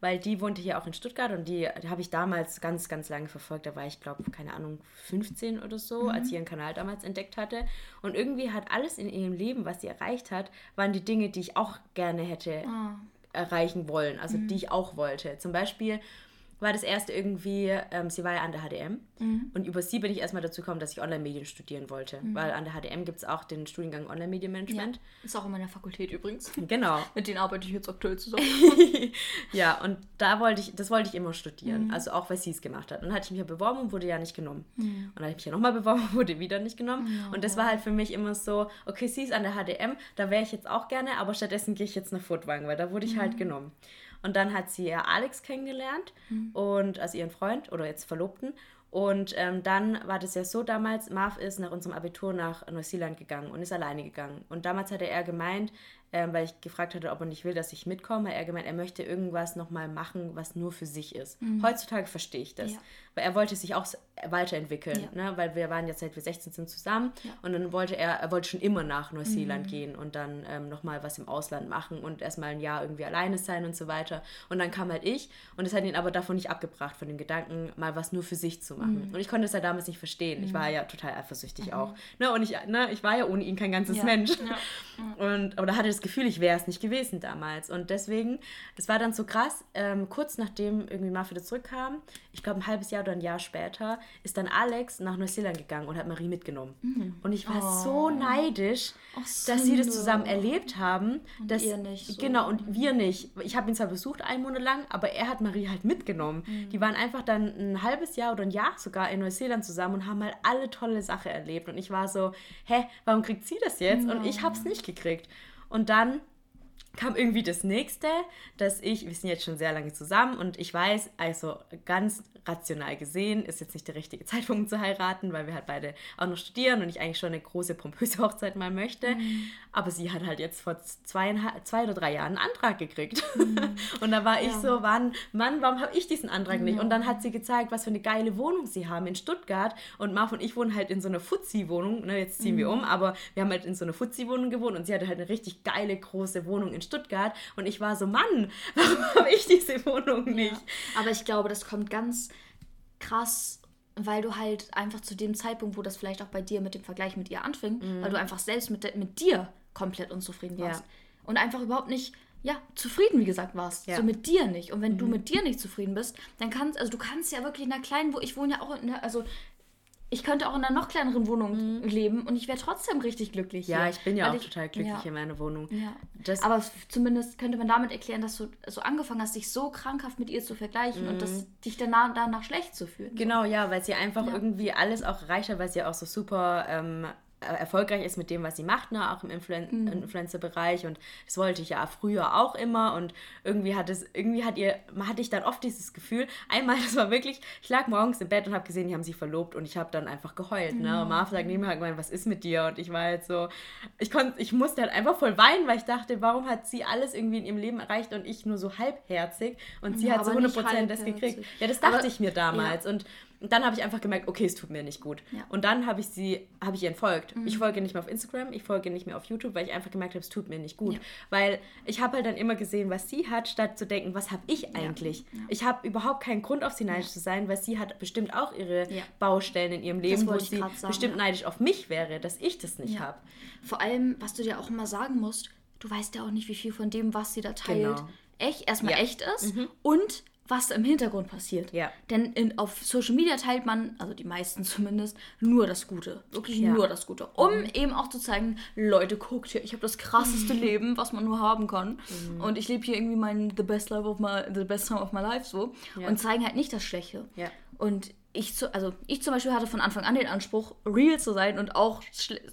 Weil die wohnte hier auch in Stuttgart und die, die habe ich damals ganz, ganz lange verfolgt. Da war ich, glaube keine Ahnung, 15 oder so, als sie ihren Kanal damals entdeckt hatte. Und irgendwie hat alles in ihrem Leben, was sie erreicht hat, waren die Dinge, die ich auch gerne hätte erreichen wollen, also die ich auch wollte. Zum Beispiel war das erste irgendwie, ähm, sie war ja an der HDM und über sie bin ich erstmal dazu gekommen, dass ich Online-Medien studieren wollte, weil an der HDM gibt es auch den Studiengang ja. Online-Medienmanagement. Ist auch in meiner Fakultät übrigens. Genau. Mit denen arbeite ich jetzt aktuell zusammen. Ja, und da wollte ich, das wollte ich immer studieren. Also auch, weil sie es gemacht hat. Und dann hatte ich mich ja beworben und wurde ja nicht genommen. Und dann habe ich mich ja nochmal beworben und wurde wieder nicht genommen. Und das war halt für mich immer so, okay, sie ist an der HDM, da wäre ich jetzt auch gerne, aber stattdessen gehe ich jetzt nach Furtwagen, weil da wurde ich halt genommen. Und dann hat sie ja Alex kennengelernt und also ihren Freund oder jetzt Verlobten. Und ähm, dann war das ja so damals, Marv ist nach unserem Abitur nach Neuseeland gegangen und ist alleine gegangen. Und damals hatte er gemeint, ähm, weil ich gefragt hatte, ob er nicht will, dass ich mitkomme, er gemeint, er möchte irgendwas nochmal machen, was nur für sich ist. Heutzutage verstehe ich das. Ja. Weil er wollte sich auch weiterentwickeln, Ja. ne? weil wir waren jetzt seit wir 16 sind zusammen Ja. und dann wollte er, er wollte schon immer nach Neuseeland gehen und dann ähm, nochmal was im Ausland machen und erstmal ein Jahr irgendwie alleine sein und so weiter. Und dann kam halt ich und es hat ihn aber davon nicht abgebracht, von dem Gedanken, mal was nur für sich zu machen. Und ich konnte es ja damals nicht verstehen. Ich war ja total eifersüchtig auch. Ne? Und ich, ne, ich war ja ohne ihn kein ganzes Ja. Mensch. Und, da hatte ich das Gefühl, ich wäre es nicht gewesen damals. Und deswegen, das war dann so krass, ähm, kurz nachdem irgendwie wieder zurückkam, ich glaube ein halbes Jahr oder ein Jahr später, ist dann Alex nach Neuseeland gegangen und hat Marie mitgenommen. Und ich war so neidisch, Ach, dass sie das zusammen erlebt haben. Und dass, ihr nicht so. Genau, und wir nicht. Ich habe ihn zwar besucht einen Monat lang, aber er hat Marie halt mitgenommen. Die waren einfach dann ein halbes Jahr oder ein Jahr sogar in Neuseeland zusammen und haben halt alle tolle Sachen erlebt. Und ich war so, hä, warum kriegt sie das jetzt? Und ich habe es nicht gekriegt. Und dann kam irgendwie das nächste, dass ich, wir sind jetzt schon sehr lange zusammen und ich weiß, also ganz rational gesehen ist jetzt nicht der richtige Zeitpunkt zu heiraten, weil wir halt beide auch noch studieren und ich eigentlich schon eine große pompöse Hochzeit mal möchte. Aber sie hat halt jetzt vor zweieinhalb, zwei oder drei Jahren einen Antrag gekriegt. und da war ich Ja. so, wann, Mann, warum habe ich diesen Antrag nicht? Und dann hat sie gezeigt, was für eine geile Wohnung sie haben in Stuttgart. Und Marv und ich wohnen halt in so einer Fuzzi-Wohnung. Ne, jetzt ziehen wir um, aber wir haben halt in so einer Fuzzi-Wohnung gewohnt und sie hatte halt eine richtig geile große Wohnung in Stuttgart. Und ich war so, Mann, warum habe ich diese Wohnung nicht? Ja. Aber ich glaube, das kommt ganz krass, weil du halt einfach zu dem Zeitpunkt, wo das vielleicht auch bei dir mit dem Vergleich mit ihr anfing, weil du einfach selbst mit, mit dir komplett unzufrieden Mhm. Ja. warst. Und einfach überhaupt nicht, ja, zufrieden, wie gesagt, warst. Ja. Mhm. So mit dir nicht. Und wenn du mit dir nicht zufrieden bist, dann kannst, also du kannst ja wirklich in einer kleinen, wo ich wohne ja auch in einer, also ich könnte auch in einer noch kleineren Wohnung leben und ich wäre trotzdem richtig glücklich. Mhm. Ja, hier. ich bin ja Weil auch ich- total glücklich ja. in meiner Wohnung. Ja. Das- aber zumindest könnte man damit erklären, dass du so angefangen hast, dich so krankhaft mit ihr zu vergleichen und das, dich danach, danach schlecht zu fühlen. Genau, ja, weil sie einfach Ja. irgendwie alles auch erreicht hat, weil sie auch so super ähm, äh, erfolgreich ist mit dem, was sie macht, ne, auch im Influen mhm. Influencer-Bereich. Und das wollte ich ja früher auch immer. Und irgendwie hat es, irgendwie hat ihr, hatte ich dann oft dieses Gefühl, einmal, das war wirklich, ich lag morgens im Bett und habe gesehen, die haben sich verlobt und ich habe dann einfach geheult. Ne? Mhm. Und Marv sagt neben mir gemeint, was ist mit dir? Und ich war halt so, ich konnte, ich musste halt einfach voll weinen, weil ich dachte, warum hat sie alles irgendwie in ihrem Leben erreicht und ich nur so halbherzig und sie ja, hat so 100% das gekriegt. Ja, das dachte aber, ich mir damals. Ja. Und und dann habe ich einfach gemerkt, okay, es tut mir nicht gut. Ja. Und dann habe ich sie, habe ich ihr entfolgt. Mhm. Ich folge nicht mehr auf Instagram, ich folge nicht mehr auf YouTube, weil ich einfach gemerkt habe, es tut mir nicht gut. Ja. Weil ich habe halt dann immer gesehen, was sie hat, statt zu denken, was habe ich eigentlich? Ja. Ich habe überhaupt keinen Grund, auf sie neidisch zu sein, weil sie hat bestimmt auch ihre Baustellen in ihrem Leben, wo sie sagen, bestimmt neidisch auf mich wäre, dass ich das nicht habe. Vor allem, was du dir auch immer sagen musst, du weißt ja auch nicht, wie viel von dem, was sie da teilt, genau. echt erstmal echt ist mhm. und was im Hintergrund passiert. Ja. Denn in, auf Social Media teilt man, also die meisten zumindest, nur das Gute. Wirklich ja. nur das Gute. Um mhm. eben auch zu zeigen, Leute, guckt hier, ich habe das krasseste Leben, was man nur haben kann. Mhm. Und ich lebe hier irgendwie mein The Best Life of my, The Best Time of my life so. Ja. Und zeigen halt nicht das Schlechte. Und ich, zu, also ich zum Beispiel hatte von Anfang an den Anspruch, real zu sein und auch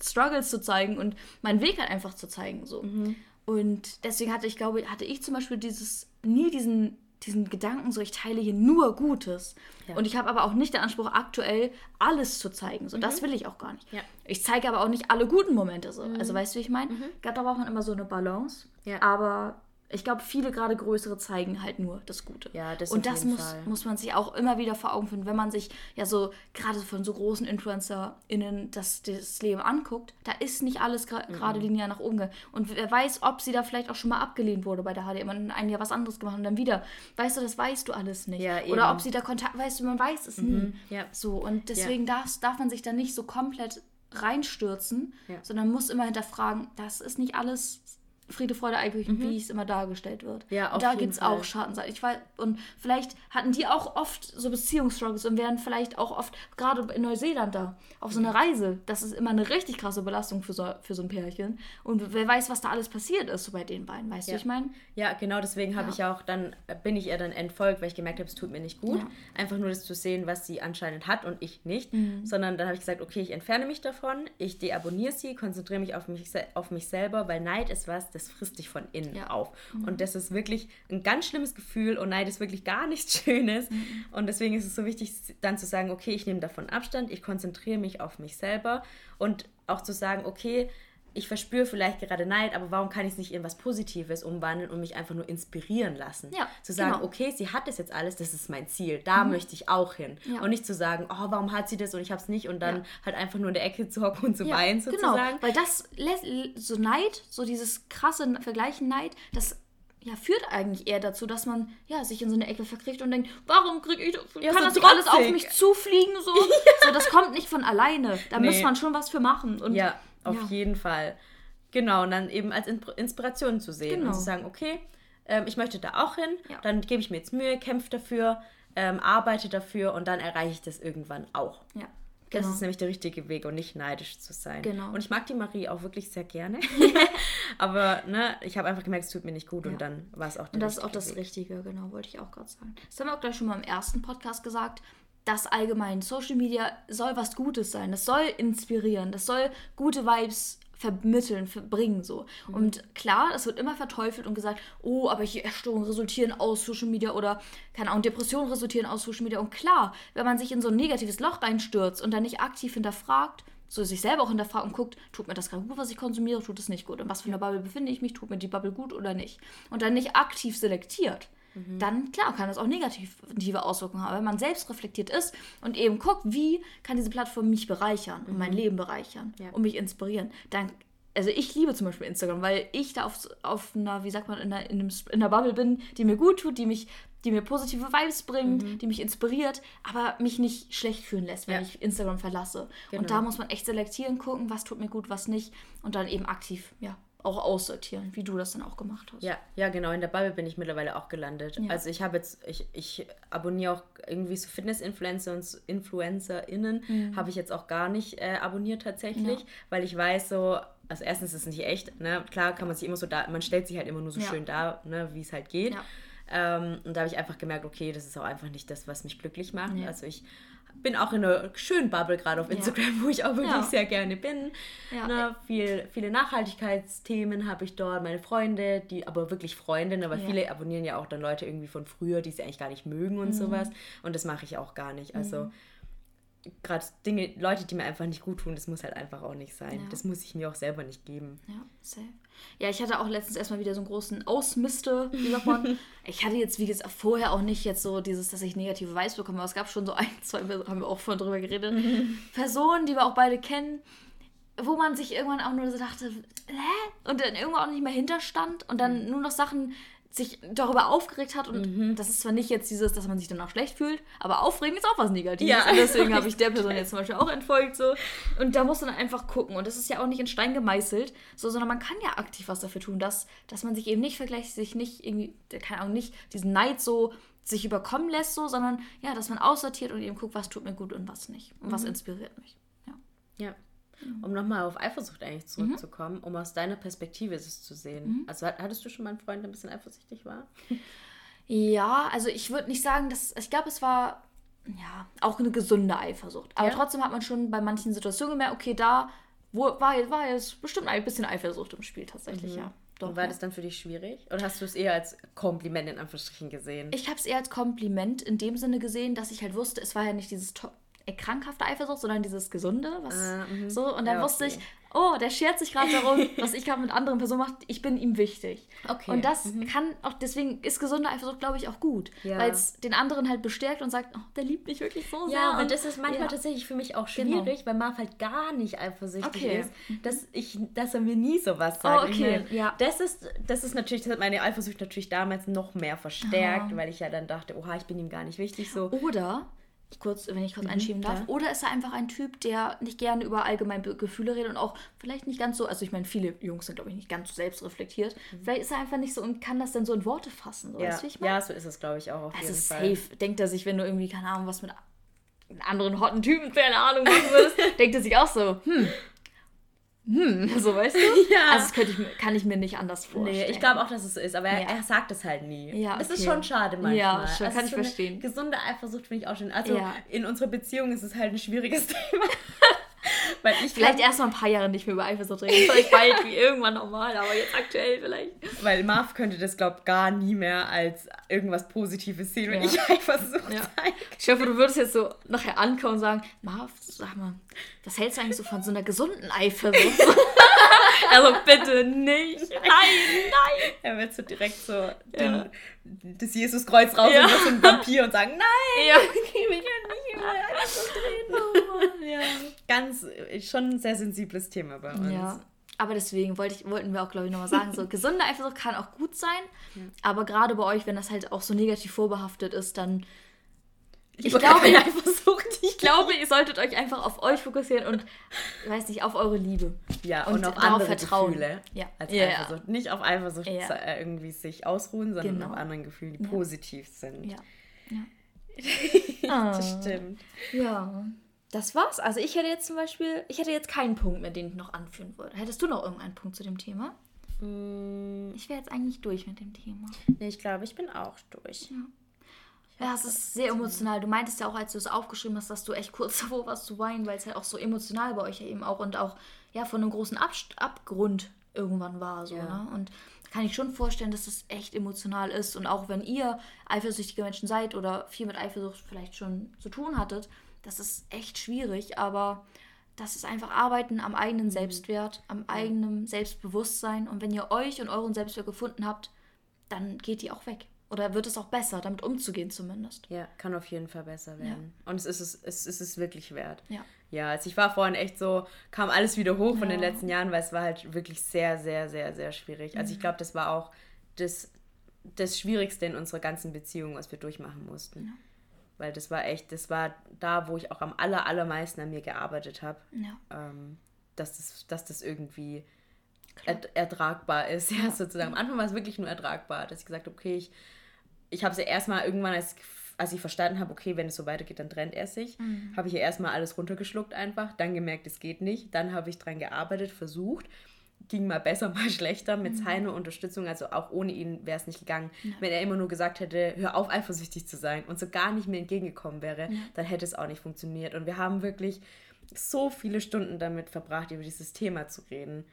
Struggles zu zeigen und meinen Weg halt einfach zu zeigen. So. Mhm. Und deswegen hatte ich, glaube hatte ich zum Beispiel dieses, nie diesen diesen Gedanken so, ich teile hier nur Gutes. Ja. Und ich habe aber auch nicht den Anspruch, aktuell alles zu zeigen. So, mhm. das will ich auch gar nicht. Ja. Ich zeige aber auch nicht alle guten Momente so. Also, mhm. Also weißt du, wie ich meine? Mhm. Da braucht man immer so eine Balance. Ja. Aber ich glaube, viele gerade größere zeigen halt nur das Gute. Ja, das Und das muss, muss man sich auch immer wieder vor Augen finden, wenn man sich ja so gerade von so großen InfluencerInnen das, das Leben anguckt. Da ist nicht alles gerade mhm. linear nach oben. Und wer weiß, ob sie da vielleicht auch schon mal abgelehnt wurde bei der HDM und ein Jahr was anderes gemacht und dann wieder. Weißt du, das weißt du alles nicht. Ja, Oder ob sie da Kontakt, weißt du, man weiß es mhm. nie. Ja. So, und deswegen ja. darf, darf man sich da nicht so komplett reinstürzen, sondern muss immer hinterfragen, das ist nicht alles Friede, Freude, Eierkuchen, mhm. wie es immer dargestellt wird. Ja, auf und da gibt es auch Schattenseiten. Ich weiß, und vielleicht hatten die auch oft so Beziehungsstruggles und wären vielleicht auch oft, gerade in Neuseeland da, auf so einer Reise. Das ist immer eine richtig krasse Belastung für so, für so ein Pärchen. Und wer weiß, was da alles passiert ist so bei den beiden, weißt ja. du, ich meine? Ja, genau deswegen habe ja. ich auch dann, bin ich ihr dann entfolgt, weil ich gemerkt habe, es tut mir nicht gut. Ja. Einfach nur das zu sehen, was sie anscheinend hat und ich nicht. Mhm. Sondern dann habe ich gesagt, okay, ich entferne mich davon, ich deabonniere sie, konzentriere mich auf mich, auf mich selber, weil Neid ist was, das frisst dich von innen ja. auf. Mhm. Und das ist wirklich ein ganz schlimmes Gefühl und Neid ist wirklich gar nichts Schönes. Mhm. Und deswegen ist es so wichtig, dann zu sagen, okay, ich nehme davon Abstand, ich konzentriere mich auf mich selber und auch zu sagen, okay, ich verspüre vielleicht gerade Neid, aber warum kann ich es nicht in was Positives umwandeln und mich einfach nur inspirieren lassen? Ja, zu sagen, genau. okay, sie hat das jetzt alles, das ist mein Ziel, da mhm. möchte ich auch hin. Ja. Und nicht zu sagen, oh, warum hat sie das und ich habe es nicht und dann ja. halt einfach nur in der Ecke zu hocken und zu weinen genau. sozusagen. Genau, weil das lässt, so Neid, so dieses krasse Vergleichen Neid, das ja, führt eigentlich eher dazu, dass man ja, sich in so eine Ecke verkriegt und denkt, warum kriege ich ja, kann so das alles auf mich zufliegen? So? Ja. so, das kommt nicht von alleine. Da nee. muss man schon was für machen. Und ja auf ja. jeden Fall. Genau, und dann eben als Inspiration zu sehen genau. und zu sagen, okay, ähm, ich möchte da auch hin, ja. dann gebe ich mir jetzt Mühe, kämpfe dafür, ähm, arbeite dafür und dann erreiche ich das irgendwann auch. Ja. Genau. Das ist nämlich der richtige Weg und nicht neidisch zu sein. Genau. Und ich mag die Marie auch wirklich sehr gerne. Aber ne, ich habe einfach gemerkt, es tut mir nicht gut ja. und dann war es auch der Und das ist auch das Weg. Richtige, genau, wollte ich auch gerade sagen. Das haben wir auch gleich schon mal im ersten Podcast gesagt das allgemein, Social Media soll was Gutes sein, das soll inspirieren, das soll gute Vibes vermitteln, verbringen so. Mhm. Und klar, es wird immer verteufelt und gesagt, oh, aber hier Erstörungen resultieren aus Social Media oder keine Ahnung, Depressionen resultieren aus Social Media. Und klar, wenn man sich in so ein negatives Loch reinstürzt und dann nicht aktiv hinterfragt, so sich selber auch hinterfragt und guckt, tut mir das gerade gut, was ich konsumiere, tut es nicht gut. In was für einer Bubble befinde ich mich, tut mir die Bubble gut oder nicht. Und dann nicht aktiv selektiert mhm. dann klar kann das auch negative Auswirkungen haben. Wenn man selbst reflektiert ist und eben guckt, wie kann diese Plattform mich bereichern und mein mhm. Leben bereichern ja. und mich inspirieren, dann also ich liebe zum Beispiel Instagram, weil ich da auf, auf einer, wie sagt man, in einer, in, einem, in einer Bubble bin, die mir gut tut, die mich, die mir positive Vibes bringt, mhm. die mich inspiriert, aber mich nicht schlecht fühlen lässt, wenn ja. ich Instagram verlasse. Genau. Und da muss man echt selektieren, gucken, was tut mir gut, was nicht und dann eben aktiv, ja, auch aussortieren, wie du das dann auch gemacht hast. Ja, ja, genau. In der Bubble bin ich mittlerweile auch gelandet. Ja. Also ich habe jetzt, ich, ich abonniere auch irgendwie so Fitness-Influencer und InfluencerInnen mhm. habe ich jetzt auch gar nicht äh, abonniert tatsächlich, ja. weil ich weiß so, also erstens ist es nicht echt, ne? Klar kann man sich immer so da, man stellt sich halt immer nur so ja. schön da, ne, wie es halt geht. Ähm, und da habe ich einfach gemerkt, okay, das ist auch einfach nicht das, was mich glücklich macht. Also ich bin auch in einer schönen Bubble gerade auf Instagram, ja. wo ich auch wirklich ja. sehr gerne bin. Ja. Ne, viel, viele Nachhaltigkeitsthemen habe ich dort, meine Freunde, die aber wirklich Freundinnen, aber viele abonnieren ja auch dann Leute irgendwie von früher, die sie eigentlich gar nicht mögen und mhm. sowas. Und das mache ich auch gar nicht. Also mhm gerade Dinge, Leute, die mir einfach nicht gut tun, das muss halt einfach auch nicht sein. Ja. Das muss ich mir auch selber nicht geben. Ja, safe. Ja, ich hatte auch letztens erstmal wieder so einen großen Ausmiste, wie sagt man. ich hatte jetzt, wie gesagt, vorher auch nicht jetzt so dieses, dass ich negative Weiß bekomme, aber es gab schon so ein, zwei, haben wir auch vorhin drüber geredet, Personen, die wir auch beide kennen, wo man sich irgendwann auch nur so dachte, hä? Und dann irgendwann auch nicht mehr hinterstand und dann nur noch Sachen sich darüber aufgeregt hat und mhm. das ist zwar nicht jetzt dieses, dass man sich danach schlecht fühlt, aber aufregen ist auch was Negatives ja. und deswegen habe ich der Person jetzt zum Beispiel auch entfolgt so und da muss man einfach gucken und das ist ja auch nicht in Stein gemeißelt, so, sondern man kann ja aktiv was dafür tun, dass, dass man sich eben nicht vergleicht, sich nicht irgendwie, keine Ahnung, nicht diesen Neid so sich überkommen lässt so, sondern ja, dass man aussortiert und eben guckt, was tut mir gut und was nicht und mhm. was inspiriert mich. Ja. Ja. Mhm. Um nochmal auf Eifersucht eigentlich zurückzukommen, mhm. um aus deiner Perspektive es zu sehen. Mhm. Also hattest du schon mal einen Freund, der ein bisschen eifersüchtig war? Ja, also ich würde nicht sagen, dass. Ich glaube, es war ja auch eine gesunde Eifersucht. Aber ja. trotzdem hat man schon bei manchen Situationen gemerkt, okay, da wo, war, war jetzt bestimmt ein bisschen Eifersucht im Spiel tatsächlich, mhm. ja. Doch, war ja. das dann für dich schwierig? Oder hast du es eher als Kompliment in Anführungsstrichen gesehen? Ich habe es eher als Kompliment in dem Sinne gesehen, dass ich halt wusste, es war ja nicht dieses krankhafte Eifersucht, sondern dieses gesunde, was ah, so. Und dann ja, wusste ich, oh, der schert sich gerade darum, was ich gerade mit anderen Personen mache. Ich bin ihm wichtig. Okay. Und das mhm. kann auch, deswegen ist gesunde Eifersucht, glaube ich, auch gut. Ja. Weil es den anderen halt bestärkt und sagt, oh, der liebt mich wirklich so sehr. Ja, aber das ist manchmal ja. tatsächlich für mich auch genau. schwierig, genau. weil Marv halt gar nicht eifersüchtig okay. ist, dass, ich, dass er mir nie sowas sagt. Oh, okay. Meine, ja. Das ist, das ist natürlich, das hat meine Eifersucht natürlich damals noch mehr verstärkt, oh. weil ich ja dann dachte, oha, ich bin ihm gar nicht wichtig. So. Oder kurz, wenn ich kurz mhm, einschieben darf. Ja. Oder ist er einfach ein Typ, der nicht gerne über allgemeine Gefühle redet und auch vielleicht nicht ganz so, also ich meine, viele Jungs sind, glaube ich, nicht ganz so selbstreflektiert. Mhm. Vielleicht ist er einfach nicht so und kann das dann so in Worte fassen. So, ja. Weißt, ich mein? ja, so ist es, glaube ich, auch. Auf also jeden safe. Fall. Denkt er sich, wenn du irgendwie, keine Ahnung, was mit anderen hotten Typen, keine Ahnung, machen würdest, denkt er sich auch so, hm, hm, so weißt du? Ja. Also das könnte ich, kann ich mir nicht anders vorstellen. Nee, ich glaube auch, dass es so ist, aber er, ja. er sagt es halt nie. Ja, okay. Es ist schon schade manchmal. Ja, schon, also kann ich verstehen. Gesunde Eifersucht finde ich auch schön. Also ja. in unserer Beziehung ist es halt ein schwieriges Thema. Weil ich vielleicht erst mal ein paar Jahre nicht mehr über Eifersucht reden. Vielleicht bald wie irgendwann normal, aber jetzt aktuell vielleicht. Weil Marv könnte das, glaube ich, gar nie mehr als irgendwas Positives sehen, wenn ja. ich Eifersucht ja. zeige. Ich hoffe, du würdest jetzt so nachher ankommen und sagen, Marv, sag mal, was hältst du eigentlich so von so einer gesunden Eifersucht? also bitte nicht. Nein, nein. Er wird so direkt so ja. den, das Jesuskreuz raus ja. und so ein Vampir und sagen, nein, ja. ich will nicht über Eifersucht reden. Ja. Ganz, äh, schon ein sehr sensibles Thema bei uns. Ja. Aber deswegen wollte ich, wollten wir auch, glaube ich, nochmal sagen, so gesunde Eifersucht kann auch gut sein, ja. aber gerade bei euch, wenn das halt auch so negativ vorbehaftet ist, dann ich, glaube, ich glaube, ihr solltet euch einfach auf euch fokussieren und, ich weiß nicht, auf eure Liebe. Ja, und, und auf andere vertrauen. Gefühle. Ja. Als ja, Eifersucht. Nicht auf Eifersucht ja. Äh, irgendwie sich ausruhen, sondern genau. auf anderen Gefühlen, die ja. positiv sind. Ja. ja. das stimmt. Ja. Das war's. Also ich hätte jetzt zum Beispiel, ich hätte jetzt keinen Punkt mehr, den ich noch anführen würde. Hättest du noch irgendeinen Punkt zu dem Thema? Mm. Ich wäre jetzt eigentlich durch mit dem Thema. Nee, ich glaube, ich bin auch durch. Ja. Ja, es ist sehr emotional. Du meintest ja auch, als du es aufgeschrieben hast, dass du echt kurz davor warst zu weinen, weil es halt auch so emotional bei euch ja eben auch und auch ja von einem großen Ab Abgrund irgendwann war. So, ja. ne? Und da kann ich schon vorstellen, dass das echt emotional ist. Und auch wenn ihr eifersüchtige Menschen seid oder viel mit Eifersucht vielleicht schon zu tun hattet, das ist echt schwierig, aber das ist einfach Arbeiten am eigenen mhm. Selbstwert, am eigenen Selbstbewusstsein. Und wenn ihr euch und euren Selbstwert gefunden habt, dann geht die auch weg. Oder wird es auch besser, damit umzugehen zumindest? Ja, kann auf jeden Fall besser werden. Ja. Und es ist es, es ist es wirklich wert. Ja. Ja, also ich war vorhin echt so, kam alles wieder hoch ja. von den letzten Jahren, weil es war halt wirklich sehr, sehr, sehr, sehr schwierig. Also ich mhm. glaube, das war auch das, das Schwierigste in unserer ganzen Beziehung, was wir durchmachen mussten. Ja. Weil das war echt, das war da, wo ich auch am aller, allermeisten an mir gearbeitet habe. Ja. Ähm, dass, das, dass das irgendwie er, ertragbar ist, ja, sozusagen. Am Anfang war es wirklich nur ertragbar, dass ich gesagt habe, okay, ich ich habe sie erstmal irgendwann, als, als ich verstanden habe, okay, wenn es so weitergeht, dann trennt er sich, mhm. habe ich ja erstmal alles runtergeschluckt einfach, dann gemerkt, es geht nicht, dann habe ich dran gearbeitet, versucht, ging mal besser, mal schlechter mit seiner Unterstützung. Also auch ohne ihn wäre es nicht gegangen. Wenn er immer nur gesagt hätte, hör auf, eifersüchtig zu sein und so gar nicht mehr entgegengekommen wäre, dann hätte es auch nicht funktioniert. Und wir haben wirklich so viele Stunden damit verbracht, über dieses Thema zu reden,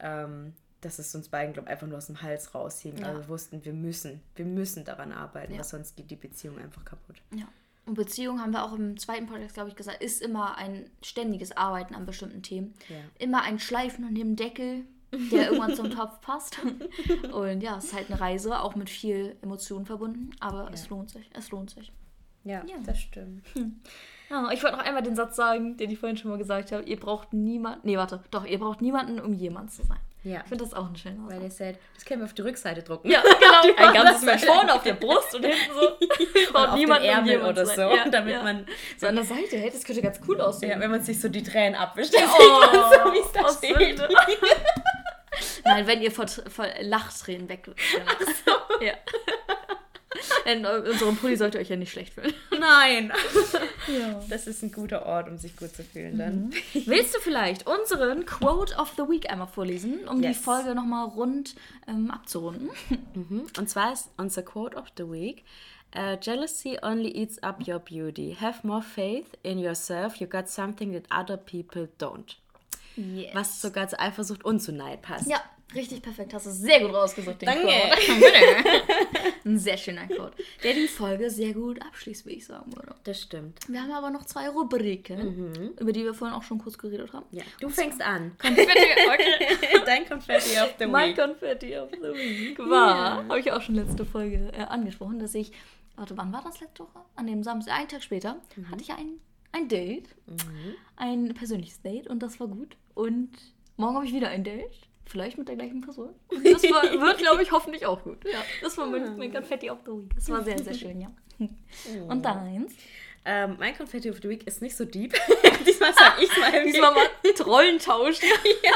ähm, dass es uns beiden, glaube ich, einfach nur aus dem Hals raushing. Ja. Aber wir wussten, wir müssen, wir müssen daran arbeiten, Ja. weil sonst geht die Beziehung einfach kaputt. Ja. Und Beziehung, haben wir auch im zweiten Podcast, glaube ich, gesagt, ist immer ein ständiges Arbeiten an bestimmten Themen. Ja. Immer ein Schleifen und dem Deckel, der irgendwann zum Topf passt. Und ja, es ist halt eine Reise, auch mit viel Emotionen verbunden. Aber es lohnt sich. Es lohnt sich. Ja, das stimmt. Ja, ich wollte noch einmal den Satz sagen, den ich vorhin schon mal gesagt habe. Ihr braucht niemanden. Nee, warte. Doch, ihr braucht niemanden, um jemand zu sein. Ja. Ich finde das auch ein schöner Weil ihr seid, das können wir auf die Rückseite drucken. Ja, genau. Ein ganzes. Mensch vorne auf der Brust und hinten so. Und auf den niemanden, um Ärmel oder so. Ja, damit ja. man So an der Seite, hey, das könnte ganz cool aussehen. Ja, wenn man sich so die Tränen abwischt, Oh, so, wie es da steht. Nein, wenn ihr vor, vor Lachtränen weg. Ja. In unserem Pulli sollt ihr euch ja nicht schlecht fühlen. Nein. Ja. Das ist ein guter Ort, um sich gut zu fühlen dann. Willst du vielleicht unseren Quote of the Week einmal vorlesen, um Yes. die Folge nochmal rund ähm, abzurunden? Und zwar ist unser Quote of the Week. Uh, jealousy only eats up your beauty. Have more faith in yourself. You got something that other people don't. Yes. Was sogar zu Eifersucht und zu Neid passt. Ja, richtig perfekt. Hast du sehr gut rausgesucht, den Danke. Quote. Ein sehr schöner Quote, der die Folge sehr gut abschließt, würde ich sagen. Würde. Das stimmt. Wir haben aber noch zwei Rubriken, über die wir vorhin auch schon kurz geredet haben. Ja. Du fängst an. okay. Dein Confetti of the Mein Week. Confetti of the Week war, habe ich auch schon letzte Folge äh, angesprochen, dass ich, warte, wann war das letzte Woche? An dem Samstag, einen Tag später, hatte ich ein, ein Date, ein persönliches Date und das war gut. Und morgen habe ich wieder ein Date, vielleicht mit der gleichen Person. Das war, wird, glaube ich, hoffentlich auch gut. Ja, das war mein, mein Confetti of the Week. Das war sehr, sehr schön, ja. Und deins? Ähm, mein Confetti of the Week ist nicht so deep. Diesmal sag ich mal. Diesmal mal Rollentausch. ja.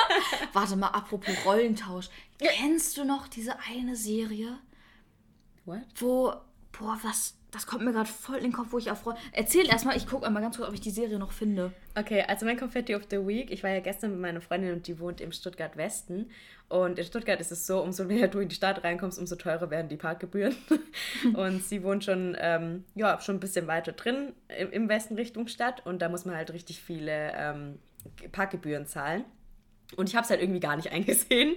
Warte mal, apropos Rollentausch. Kennst du noch diese eine Serie? What? wo, boah, was, das kommt mir gerade voll in den Kopf, wo ich Roll. Erzähl erstmal, ich gucke einmal ganz kurz, ob ich die Serie noch finde. Okay, also mein Confetti of the Week. Ich war ja gestern mit meiner Freundin und die wohnt im Stuttgart Westen. Und in Stuttgart ist es so, umso mehr du in die Stadt reinkommst, umso teurer werden die Parkgebühren. und sie wohnt schon, ähm, ja, schon ein bisschen weiter drin im, im Westen Richtung Stadt. Und da muss man halt richtig viele ähm, Parkgebühren zahlen. Und ich habe es halt irgendwie gar nicht eingesehen.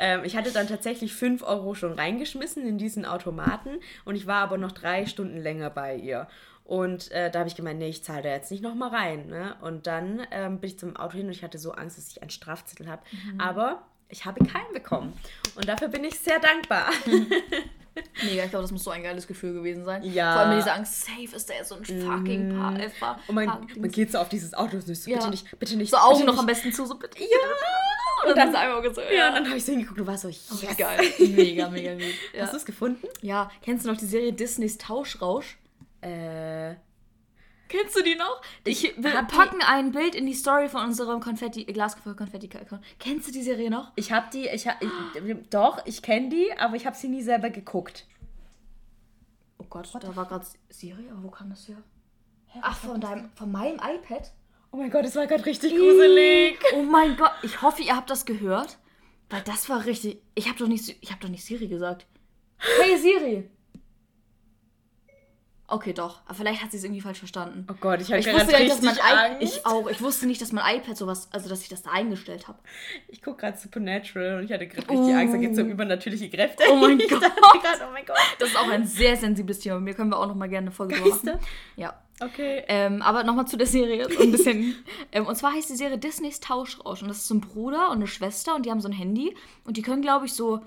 ähm, ich hatte dann tatsächlich 5 Euro schon reingeschmissen in diesen Automaten und ich war aber noch drei Stunden länger bei ihr. Und äh, da habe ich gemeint, nee, ich zahle da jetzt nicht nochmal rein. Ne? Und dann ähm, bin ich zum Auto hin und ich hatte so Angst, dass ich einen Strafzettel habe. Aber ich habe keinen bekommen. Und dafür bin ich sehr dankbar. Mega, ich glaube, das muss so ein geiles Gefühl gewesen sein. Ja. Vor allem mit dieser Angst, safe ist der so ein fucking Paar. Äh, Paar Und man, Paar- man geht so auf dieses Auto und so, Ja. bitte nicht, bitte nicht. so Augen noch nicht. am besten zu, so bitte. Ja! Und dann ist einmal gesagt, Ja, ja. und dann habe ich so hingeguckt und war so, yes. Yes. Geil. Mega, mega gut. Ja. Hast du es gefunden? ja, kennst du noch die Serie Disneys Tauschrausch? Äh, Kennst du die noch? Ich, wir hab die- packen ein Bild in die Story von unserem Konfetti, Glasgefüll Konfetti Account. Kennst du die Serie noch? Ich habe die, ich, hab, ich doch, ich kenne die, aber ich habe sie nie selber geguckt. Oh Gott, da war gerade Siri, aber wo kam das her? Ach, von, deinem, von meinem iPad? Oh mein Gott, das war gerade richtig gruselig. Oh mein Gott, ich hoffe, ihr habt das gehört, weil das war richtig. Ich habe doch nicht, ich habe doch nicht Siri gesagt. Hey Siri. Okay, doch. Aber vielleicht hat sie es irgendwie falsch verstanden. Oh Gott, ich habe Ich gerade wusste nicht, richtig I Angst. ich auch. Ich wusste nicht, dass mein iPad sowas, also dass ich das da eingestellt habe. Ich gucke gerade Supernatural und ich hatte gerade richtig Angst, da geht es um übernatürliche Kräfte. Oh mein Gott. grad, oh mein Gott. Das ist auch ein sehr sensibles Thema. Mir können wir auch noch mal gerne eine Folge Geister? machen. Ja. Okay. Ähm, aber nochmal zu der Serie, so ein bisschen. ähm, und zwar heißt die Serie Disneys Tauschrausch. Und das ist so ein Bruder und eine Schwester und die haben so ein Handy. Und die können, glaube ich, so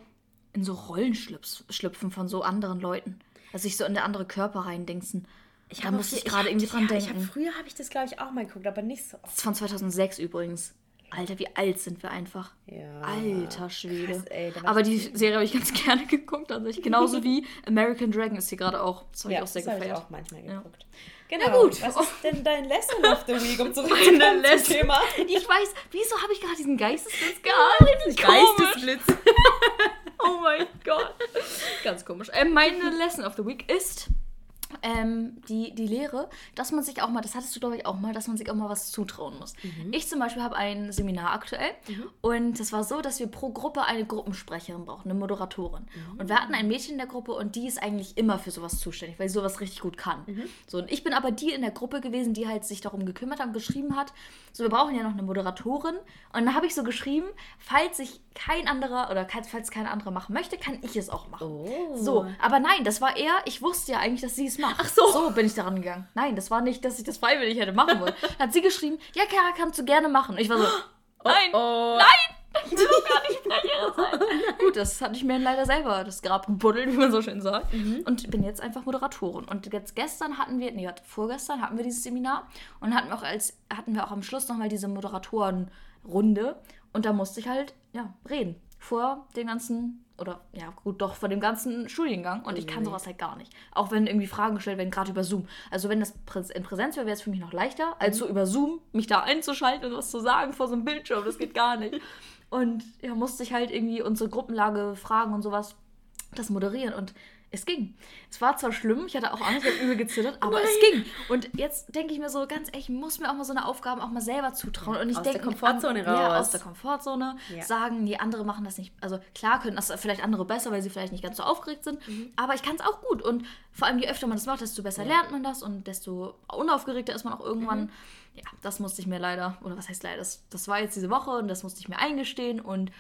in so Rollen schlüpf- schlüpfen von so anderen Leuten. Also sich so in der andere Körper reindingsen. Ich da muss ich gerade irgendwie dran ja, Ich hab, denken. früher habe ich das, glaube ich, auch mal geguckt, aber nicht so oft. Das ist von 2006 übrigens. Alter, wie alt sind wir einfach. Ja. Alter Schwede. Krass, ey, Aber ich die Serie habe ich ganz gerne geguckt. Also ich, genauso wie American Dragon ist hier gerade auch. Das habe Ja, ich auch sehr das habe ich gefeiert. auch manchmal Ja. geguckt. Genau. gut. Was ist denn dein Lesson of the Week, um zurückzukommen zum. Thema? Ich weiß, wieso habe ich gerade diesen Geistesblitz gehabt? Geistesblitz. Oh mein Gott. Ganz komisch. Ähm, meine Lesson of the Week ist, ähm, die, die Lehre, dass man sich auch mal, das hattest du glaube ich auch mal, dass man sich auch mal was zutrauen muss. Mhm. Ich zum Beispiel habe ein Seminar aktuell und es war so, dass wir pro Gruppe eine Gruppensprecherin brauchen, eine Moderatorin. Mhm. Und wir hatten ein Mädchen in der Gruppe und die ist eigentlich immer für sowas zuständig, weil sie sowas richtig gut kann. Mhm. So, und ich bin aber die in der Gruppe gewesen, die halt sich darum gekümmert hat und geschrieben hat, so, wir brauchen ja noch eine Moderatorin. Und dann habe ich so geschrieben, falls sich kein anderer oder falls kein anderer machen möchte, kann ich es auch machen. Oh. So, aber nein, das war eher, ich wusste ja eigentlich, dass sie es macht. Ach so. So bin ich daran gegangen. Nein, das war nicht, dass ich das freiwillig hätte machen wollen. Dann hat sie geschrieben, ja, Kara, kannst du gerne machen. Und ich war so, nein, Oh. ich will doch gar nicht Sprecherin sein. Gut, das hatte ich mir leider selber das Grab gebuddelt, wie man so schön sagt. Und bin jetzt einfach Moderatorin. Und jetzt gestern hatten wir, nee, vorgestern hatten wir dieses Seminar und hatten auch als, hatten wir auch am Schluss nochmal diese Moderatorenrunde. Und da musste ich halt, ja, reden. Vor den ganzen, oder ja, gut, doch vor dem ganzen Studiengang. Und ich kann sowas halt gar nicht. Auch wenn irgendwie Fragen gestellt werden, gerade über Zoom. Also wenn das in Präsenz wäre, wäre es für mich noch leichter, als so über Zoom mich da einzuschalten und was zu sagen vor so einem Bildschirm. Das geht gar nicht. Und ja, musste ich halt irgendwie unsere Gruppenlage fragen und sowas, das moderieren. Und es ging. Es war zwar schlimm, ich hatte auch Angst, ich habe übel gezittert, aber es ging. Und jetzt denke ich mir so, ganz ehrlich, ich muss mir auch mal so eine Aufgabe auch mal selber zutrauen. Und ich Aus der denke, Komfortzone Ja, raus. aus der Komfortzone. Ja. Sagen, die andere machen das nicht. Also klar können das vielleicht andere besser, weil sie vielleicht nicht ganz so aufgeregt sind. Mhm. Aber ich kann es auch gut. Und vor allem, je öfter man das macht, desto besser lernt man das und desto unaufgeregter ist man auch irgendwann. Mhm. Ja, das musste ich mir leider, oder was heißt leider, das, das war jetzt diese Woche und das musste ich mir eingestehen. Und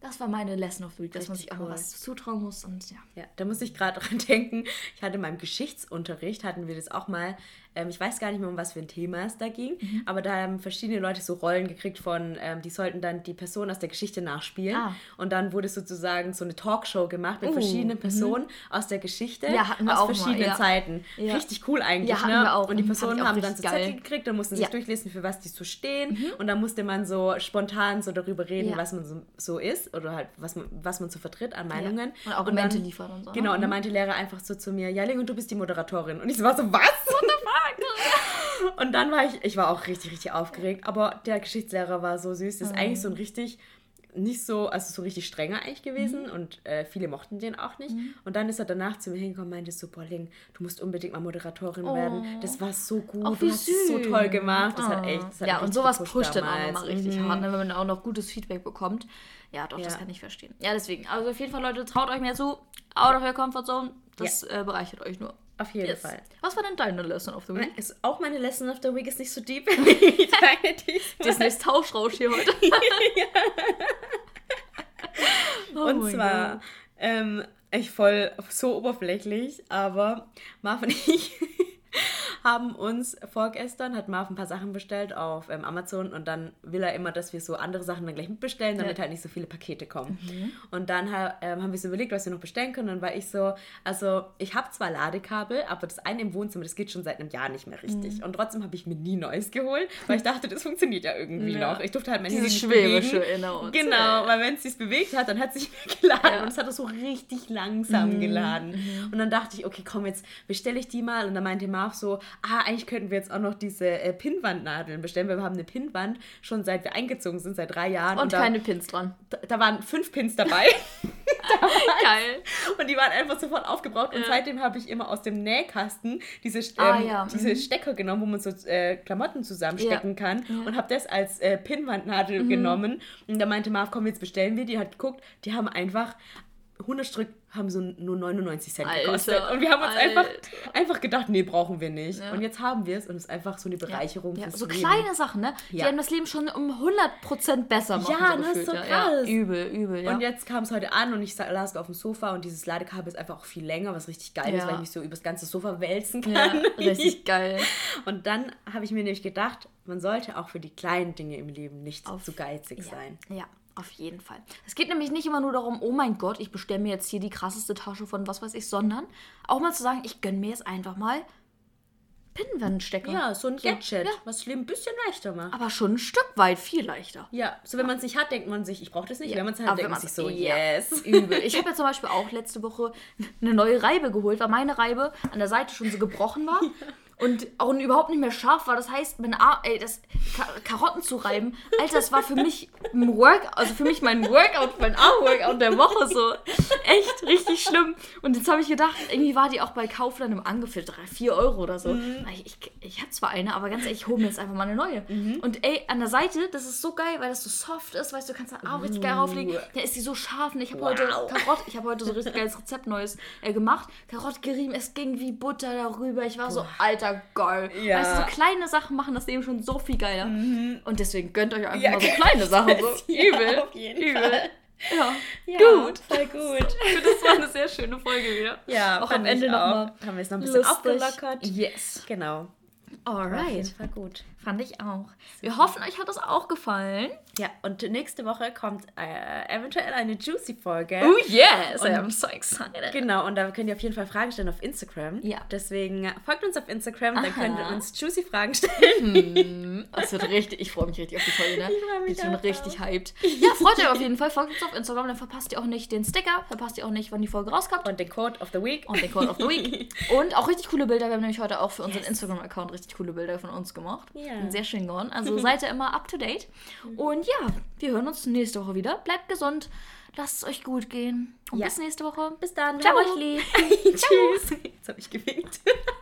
das war meine Lesson of the Week, dass man sich auch mal cool. was zutrauen muss. Und ja. Ja, da muss ich gerade dran denken. Ich hatte in meinem Geschichtsunterricht, hatten wir das auch mal, ähm, ich weiß gar nicht mehr, um was für ein Thema es da ging, Mhm. aber da haben verschiedene Leute so Rollen gekriegt von, ähm, die sollten dann die Person aus der Geschichte nachspielen. Ah. Und dann wurde sozusagen so eine Talkshow gemacht mit Uh, verschiedenen Personen aus der Geschichte, Ja, hatten wir aus auch mal, verschiedenen ja. Zeiten. Ja. Richtig cool eigentlich. Ja, ne? wir auch. Und die Mhm, Personen haben dann so Zettel gekriegt und mussten sich. Mhm. durchlesen, für was die so stehen. Und dann musste man so spontan so darüber reden, was man so, so ist oder halt, was man, was man so vertritt an Meinungen. Und Argumente dann- liefern und so. Genau, ne? und dann meinte die Lehrer einfach so zu mir, ja, Ling, und du bist die Moderatorin. Und ich so war so, was? und dann war ich, ich war auch richtig, richtig aufgeregt. Aber der Geschichtslehrer war so süß. Das ist eigentlich so ein richtig, nicht so, also so richtig strenger eigentlich gewesen. Und äh, viele mochten den auch nicht. Und dann ist er danach zu mir hingekommen und meinte so, boah, Ling, du musst unbedingt mal Moderatorin werden. Das war so gut, du wie hast es so toll gemacht. Das hat echt, das hat ja, und sowas pusht dann auch nochmal richtig Mhm. hart, ne, wenn man auch noch gutes Feedback bekommt. Ja, doch, das Ja. kann ich verstehen. Ja, deswegen. Also auf jeden Fall, Leute, traut euch mehr zu. Out of your comfort zone. Das äh, bereichert euch nur. Auf jeden Yes. Fall. Was war denn deine Lesson of the Week? Ist auch meine Lesson of the Week ist nicht so deep wie deine diesmal. Disneys Tauschrausch hier heute. Oh Und zwar, ähm, ich voll so oberflächlich, aber Marv und ich haben uns vorgestern, hat Marv ein paar Sachen bestellt auf ähm, Amazon und dann will er immer, dass wir so andere Sachen dann gleich mitbestellen, damit Ja. halt nicht so viele Pakete kommen. Mhm. Und dann ähm, haben wir so überlegt, was wir noch bestellen können. Und dann war ich so, also ich habe zwar Ladekabel, aber das eine im Wohnzimmer, das geht schon seit einem Jahr nicht mehr richtig. Mhm. Und trotzdem habe ich mir nie Neues geholt, weil ich dachte, das funktioniert ja irgendwie Ja. noch. Ich durfte halt mein Diese Handy nicht bewegen. Genau, weil wenn es sich bewegt hat, dann hat es sich geladen Ja. und es hat es so richtig langsam geladen. Und dann dachte ich, okay, komm, jetzt bestelle ich die mal. Und dann meinte Marv so, ah, eigentlich könnten wir jetzt auch noch diese äh, Pinnwandnadeln bestellen, weil wir haben eine Pinnwand schon seit wir eingezogen sind, seit drei Jahren. Und da, keine Pins dran. da, da waren fünf Pins dabei Geil. und die waren einfach sofort aufgebraucht. Und Ja. seitdem habe ich immer aus dem Nähkasten diese, ähm, Ah, ja, diese mhm. Stecker genommen, wo man so äh, Klamotten zusammenstecken Ja. kann. Mhm. Und habe das als äh, Pinnwandnadel genommen. Und da meinte Marv, komm, jetzt bestellen wir. Die hat geguckt, die haben einfach 100 Stück haben so nur 99 Cent Alter, gekostet. Und wir haben uns einfach, Alter. einfach gedacht, nee, brauchen wir nicht. Ja. Und jetzt haben wir es und es ist einfach so eine Bereicherung Ja, fürs so Leben. kleine Sachen, ne? Die Ja. einem das Leben schon um 100% besser machen. Ja, so das ist so ja. krass. Ja, übel, übel, ja. Und jetzt kam es heute an und ich saß auf dem Sofa und dieses Ladekabel ist einfach auch viel länger, was richtig geil ist, Ja. weil ich mich so übers ganze Sofa wälzen ja, kann. richtig geil. Und dann habe ich mir nämlich gedacht, man sollte auch für die kleinen Dinge im Leben nicht Auf- zu geizig Ja, sein. ja, auf jeden Fall. Es geht nämlich nicht immer nur darum, oh mein Gott, ich bestelle mir jetzt hier die krasseste Tasche von was weiß ich, sondern auch mal zu sagen, ich gönne mir jetzt einfach mal Pinnwandstecker. Ja, so ein Gadget, ja. was das Leben ein bisschen leichter macht. Aber schon ein Stück weit viel leichter. Ja, so wenn man es nicht hat, denkt man sich, ich brauche das nicht. Ja, Wenn man es hat, aber denkt man sich so, ja, yes. Übel. Ich habe ja zum Beispiel auch letzte Woche eine neue Reibe geholt, weil meine Reibe an der Seite schon so gebrochen war. Und auch überhaupt nicht mehr scharf war. Das heißt, meine Ar ey, das Ka Karotten zu reiben, Alter, das war für mich ein Workout, also für mich mein Workout, mein Arm-Workout der Woche so. Echt richtig schlimm. Und jetzt habe ich gedacht, irgendwie war die auch bei Kaufland im Angebot 3, 4 Euro oder so. Mhm. Ich, ich, ich hatte zwar eine, aber ganz ehrlich, ich hole mir jetzt einfach mal eine neue. Und ey, an der Seite, das ist so geil, weil das so soft ist, weißt du, du kannst da auch richtig geil rauflegen. Da ist die so scharf und ich habe heute Wow. Karotte, ich habe heute so richtig geiles Rezept Neues äh, gemacht. Karotte gerieben, es ging wie Butter darüber. Ich war so, alter, geil. Ja. Weißt du, so kleine Sachen machen das Leben schon so viel geiler. Und deswegen gönnt euch einfach Ja, mal so kleine Sachen. So. Ja, Übel. auf jeden Übel. Fall. Ja. Ja, Gut. Voll gut. Das war eine sehr schöne Folge wieder. Ja, Auch am Ende nochmal. Haben wir es noch ein bisschen Lustig. aufgelockert. Yes. Genau. War auf jeden Alright. Fall gut. Fand ich auch. Wir hoffen, euch hat das auch gefallen. Ja, und nächste Woche kommt äh, eventuell eine Juicy-Folge. Oh yes, Und- I'm so excited. Genau, und da könnt ihr auf jeden Fall Fragen stellen auf Instagram. Ja. Deswegen folgt uns auf Instagram, dann Aha. könnt ihr uns Juicy-Fragen stellen. Das wird richtig, ich freue mich richtig auf die Folge, ne? Ich freu mich Ich bin auch richtig hyped. Ja, freut euch auf jeden Fall. Folgt uns auf Instagram, dann verpasst ihr auch nicht den Sticker, verpasst ihr auch nicht, wann die Folge rauskommt. Und den Code of the Week. Und den Code of the Week. Und auch richtig coole Bilder. Wir haben nämlich heute auch für unseren Instagram-Account richtig coole Bilder von uns gemacht. Ja. Sind sehr schön geworden. Also seid ihr immer up to date. Und ja, wir hören uns nächste Woche wieder. Bleibt gesund. Lasst es euch gut gehen. Und Ja. bis nächste Woche. Bis dann. Ciao. euch lieb. Tschüss. Jetzt habe ich gewinkt.